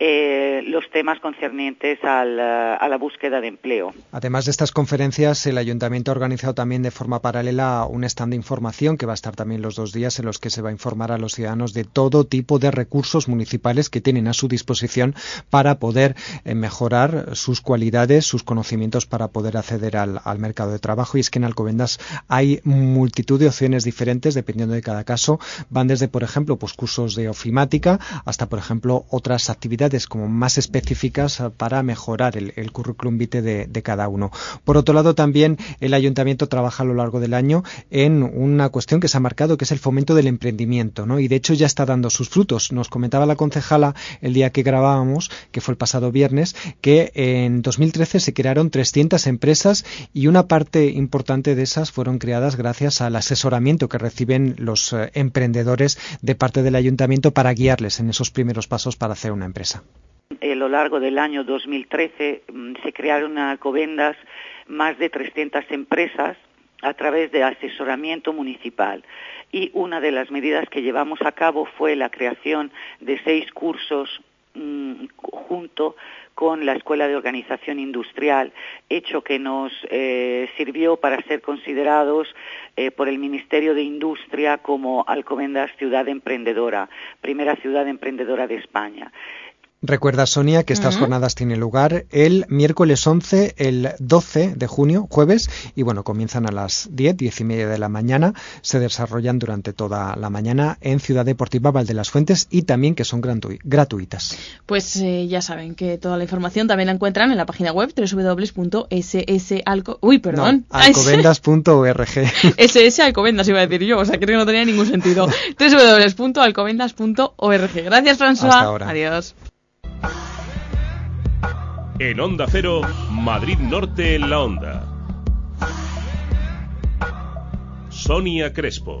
eh, los temas concernientes eh, a la búsqueda de empleo. Además de estas conferencias, el ayuntamiento ha organizado también de forma paralela un stand de información que va a estar también los dos días en los que se va a informar a los ciudadanos de todo tipo de recursos municipales que tienen a su disposición para poder eh, mejorar sus cualidades, sus conocimientos para poder acceder al, mercado de trabajo. Y es que en Alcobendas hay multitud de opciones diferentes dependiendo de cada caso. Van desde, por ejemplo, pues cursos de ofimática hasta, por ejemplo, otras actividades como más específicas eh, para mejorar el, currículum vitae de, cada uno. Por otro lado, también el ayuntamiento trabaja a lo largo del año en una cuestión que se ha marcado, que es el fomento del emprendimiento, ¿no? Y de hecho ya está dando sus frutos. Nos comentaba la concejala el día que grabábamos, que fue el pasado viernes, que en 2013 se crearon 300 empresas y una parte importante de esas fueron creadas gracias al asesoramiento que reciben los eh, emprendedores de parte del ayuntamiento para guiarles en esos primeros pasos para hacer una empresa. A lo largo del año 2013 mm, se crearon a Covendas más de 300 empresas a través de asesoramiento municipal. Y una de las medidas que llevamos a cabo fue la creación de seis cursos mm, junto con la Escuela de Organización Industrial, hecho que nos eh, sirvió para ser considerados eh, por el Ministerio de Industria como Alcobendas Ciudad Emprendedora, primera ciudad emprendedora de España. Recuerda, Sonia, que estas jornadas tienen lugar el miércoles 11, el 12 de junio, jueves, y bueno, comienzan a las 10, 10 y media de la mañana, se desarrollan durante toda la mañana en Ciudad Deportiva Valde las Fuentes y también que son gratuitas. Pues eh, ya saben que toda la información también la encuentran en la página web www.ssalco... Uy, perdón. alcobendas.org. ssalcobendas iba a decir yo, o sea, creo que no tenía ningún sentido. www.alcobendas.org. Gracias, François. Hasta ahora. Adiós. En Onda Cero, Madrid Norte en la Onda. Sonia Crespo.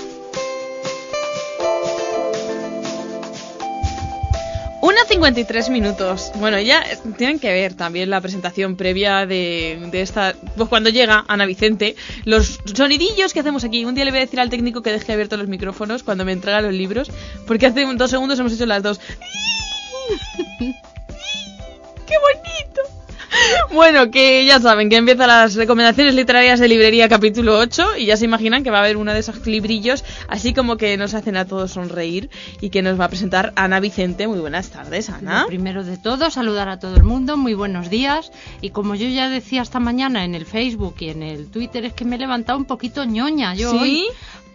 Una 53 minutos. Bueno, ya eh, tienen que ver también la presentación previa de, de esta. Pues cuando llega Ana Vicente, los sonidillos que hacemos aquí. Un día le voy a decir al técnico que deje abiertos los micrófonos cuando me entrega los libros, porque hace dos segundos hemos hecho las dos. ¡Qué bonito! Bueno, que ya saben que empiezan las recomendaciones literarias de librería capítulo 8 y ya se imaginan que va a haber uno de esos librillos así como que nos hacen a todos sonreír y que nos va a presentar Ana Vicente. Muy buenas tardes, Ana. Lo primero de todo, saludar a todo el mundo, muy buenos días. Y como yo ya decía esta mañana en el Facebook y en el Twitter, es que me he levantado un poquito ñoña. Yo ¿Sí? hoy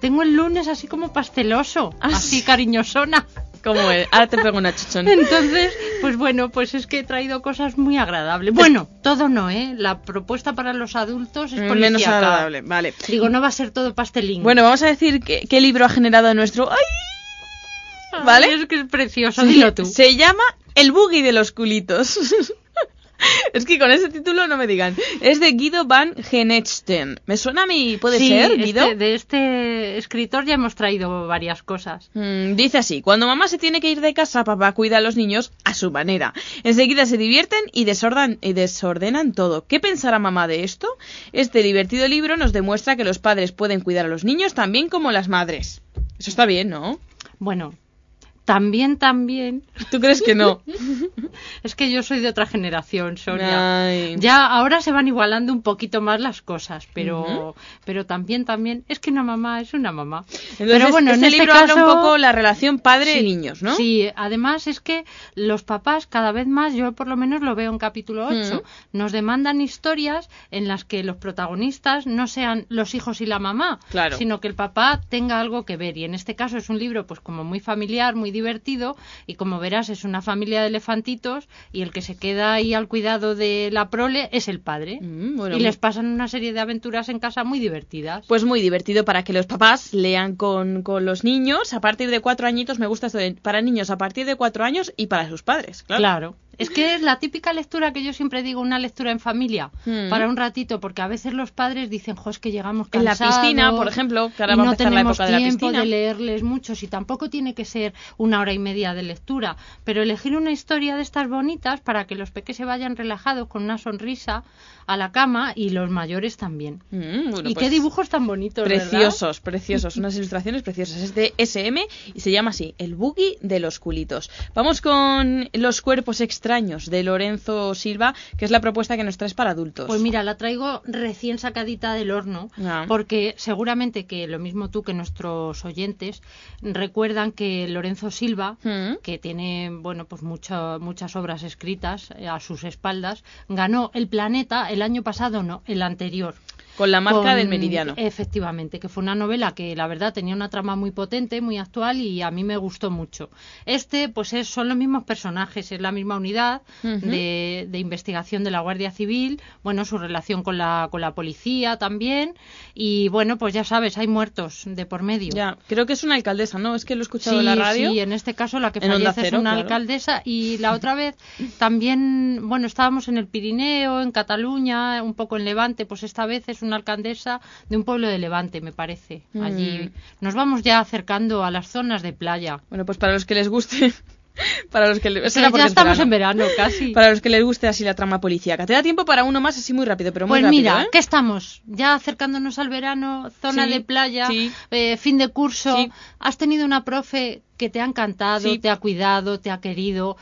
tengo el lunes así como pasteloso, así cariñosona. Como es. Ahora te pego una chichón. Entonces, pues bueno, pues es que he traído cosas muy agradables. Bueno, todo no, ¿eh? La propuesta para los adultos es Mm, Menos policíaca. agradable, vale. Digo, no va a ser todo pastelín. Bueno, vamos a decir qué, qué libro ha generado nuestro... ¡Ay! ¿Vale? Ay, es que es precioso, dilo tú. Se llama El boogie de los culitos. es que con ese título no me digan. Es de Guido van Genechten. ¿Me suena a mí? ¿Puede Sí, ser, Guido? este- de este escritor ya hemos traído varias cosas. Mm, dice así, cuando mamá se tiene que ir de casa, papá cuida a los niños a su manera. Enseguida se divierten y, desordan- y desordenan todo. ¿Qué pensará mamá de esto? Este divertido libro nos demuestra que los padres pueden cuidar a los niños también como las madres. Eso está bien, ¿no? Bueno, también, también. ¿Tú crees que no? es que yo soy de otra generación, Sonia. Ay. Ya ahora se van igualando un poquito más las cosas, pero, pero también, también, es que una mamá es una mamá. Entonces, pero bueno, este en este libro caso, habla un poco la relación Sí, padre-niños, ¿no? Sí, además es que los papás cada vez más, yo por lo menos lo veo en capítulo 8, nos demandan historias en las que los protagonistas no sean los hijos y la mamá, Claro. sino que el papá tenga algo que ver. Y en este caso es un libro pues como muy familiar, muy divertido y como verás es una familia de elefantitos y el que se queda ahí al cuidado de la prole es el padre. Mm, bueno, y les pasan una serie de aventuras en casa muy divertidas. Pues muy divertido para que los papás lean con, con los niños a partir de cuatro añitos. Me gusta esto de para niños a partir de cuatro años y para sus padres, claro. Claro. Es que es la típica lectura que yo siempre digo, una lectura en familia, Mm. para un ratito, porque a veces los padres dicen, jo, es que llegamos En la cansados. piscina, por ejemplo, que ahora y va a no empezar la tenemos época de la tiempo piscina. de leerles muchos y tampoco tiene que ser una hora y media de lectura, pero elegir una historia de estas bonitas para que los peques se vayan relajados con una sonrisa a la cama y los mayores también. Mm, bueno, y pues, qué dibujos tan bonitos, ¿verdad? Preciosos, preciosos, unas ilustraciones preciosas. Es de SM y se llama así, El Boogie de los Culitos. Vamos con Los Cuerpos Extraños de Lorenzo Silva, que es la propuesta que nos traes para adultos. Pues mira, la traigo recién sacadita del horno, Ah. porque seguramente que lo mismo tú que nuestros oyentes recuerdan que Lorenzo Silva, Mm. que tiene bueno pues mucho- muchas obras escritas eh, a sus espaldas, ganó el Planeta el año pasado, no, el anterior. Con la marca Con- del Meridiano. Efectivamente, que fue una novela que la verdad tenía una trama muy potente, muy actual y a mí me gustó mucho. Este, pues es, son los mismos personajes, es la misma unidad de, de investigación de la Guardia Civil, bueno, su relación con la, con la policía también y bueno, pues ya sabes, hay muertos de por medio. Ya, creo que es una alcaldesa, ¿no? Es que lo he escuchado Sí, en la radio. sí, en este caso la que fallece es una claro. alcaldesa y la otra vez también, bueno, estábamos en el Pirineo, en Cataluña, un poco en Levante, pues esta vez es una alcaldesa de un pueblo de Levante, me parece. Mm. Allí nos vamos ya acercando a las zonas de playa. Bueno, pues para los que les guste. Para los que. Que porque ya es estamos en verano casi. Para los que les guste así la trama policíaca. Te da tiempo para uno más así muy rápido, pero muy Pues rápido, mira, ¿eh? ¿qué estamos? Ya acercándonos al verano, zona Sí, de playa, sí. eh, fin de curso. Sí. Has tenido una profe que te ha encantado, te ha cuidado, te ha querido.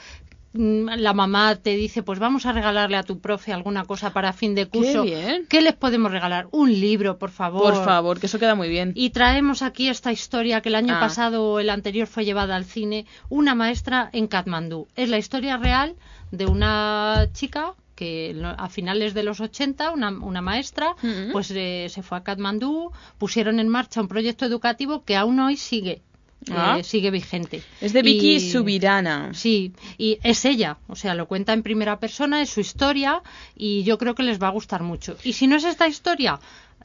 Mm, La mamá te dice, pues vamos a regalarle a tu profe alguna cosa para fin de curso. bien. ¿Qué les podemos regalar? Un libro, por favor. Por favor, que eso queda muy bien. Y traemos aquí esta historia que el año Ah. pasado el anterior fue llevada al cine, una maestra en Katmandú. Es la historia real de una chica que a finales de los 80, una, una maestra, Mm. pues eh, se fue a Katmandú, pusieron en marcha un proyecto educativo que aún hoy sigue. Ah. eh, sigue vigente. Es de Vicky Y- Subirana. Sí, y es ella, o sea, lo cuenta en primera persona, es su historia y yo creo que les va a gustar mucho. Y si no es esta historia,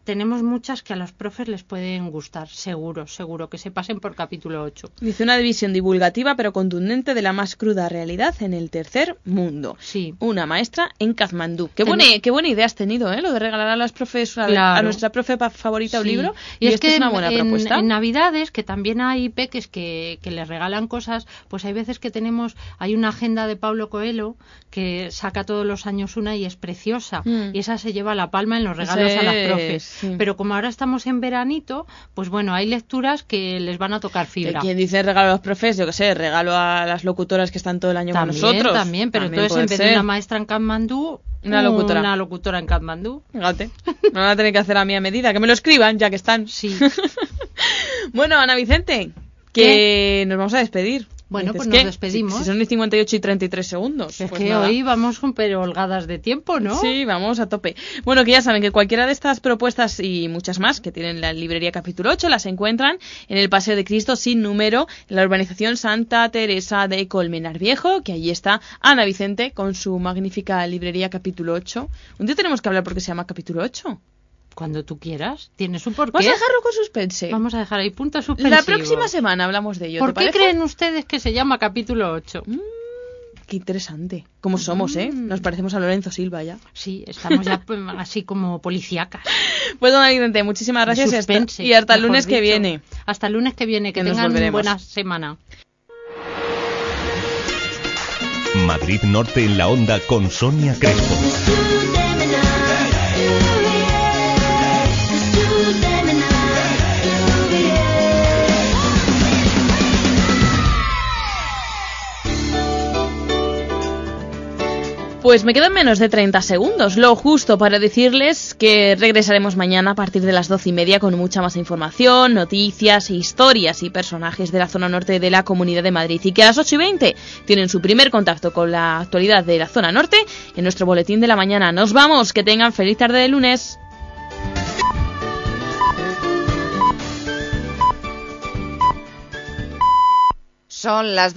tenemos muchas que a los profes les pueden gustar, seguro, seguro, que se pasen por capítulo 8. Dice una división divulgativa pero contundente de la más cruda realidad en el tercer mundo. Sí. Una maestra en Kathmandú. Qué buena, qué buena idea has tenido, ¿eh? Lo de regalar a las profes, a, a nuestra profe favorita un libro. Y, es que es una en- buena en, propuesta. en Navidades, que también hay peques que, que les regalan cosas, pues hay veces que tenemos, hay una agenda de Pablo Coelho que saca todos los años una y es preciosa. Mm. Y esa se lleva la palma en los regalos a las profes. es, sí. Pero como ahora estamos en veranito, pues bueno, hay lecturas que les van a tocar fibra. quien dice regalo a los profes, yo que sé, regalo a las locutoras que están todo el año También, con nosotros. también, pero También entonces en vez de ser. una maestra en Katmandú, Una locutora. Una locutora en Katmandú. Fíjate, me van a tener que hacer a mí a medida, que me lo escriban ya que están. Sí. bueno, Ana Vicente, que nos vamos a despedir. Bueno, pues nos despedimos. Si, son y 58 y 33 segundos. Es pues que nada. hoy vamos con pero holgadas de tiempo, ¿no? Sí, vamos a tope. Bueno, que ya saben que cualquiera de estas propuestas y muchas más que tienen la librería capítulo 8 las encuentran en el Paseo de Cristo sin número, en la urbanización Santa Teresa de Colmenar Viejo, que allí está Ana Vicente con su magnífica librería capítulo 8. Un día tenemos que hablar porque se llama capítulo 8. Cuando tú quieras. Tienes un porqué. Vamos a dejarlo con suspense. Vamos a dejar ahí puntos suspensivos. La próxima semana hablamos de ello. ¿Por ¿te qué parece? creen ustedes que se llama capítulo 8? Qué interesante. Como somos, ¿eh? Nos parecemos a Lorenzo Silva ya. Sí, estamos ya pues, así como policíacas. Pues, don Vicente, muchísimas gracias y hasta, Suspense, y hasta el lunes que dicho. viene. Hasta el lunes que viene. Que, Que nos tengan volveremos. buena semana. Madrid Norte en la onda con Sonia Crespo. Pues me quedan menos de 30 segundos, lo justo para decirles que regresaremos mañana a partir de las 12 y media con mucha más información, noticias, historias y personajes de la zona norte de la Comunidad de Madrid y que a las 8 y 20 tienen su primer contacto con la actualidad de la zona norte en nuestro boletín de la mañana. Nos vamos, que tengan feliz tarde de lunes. Son las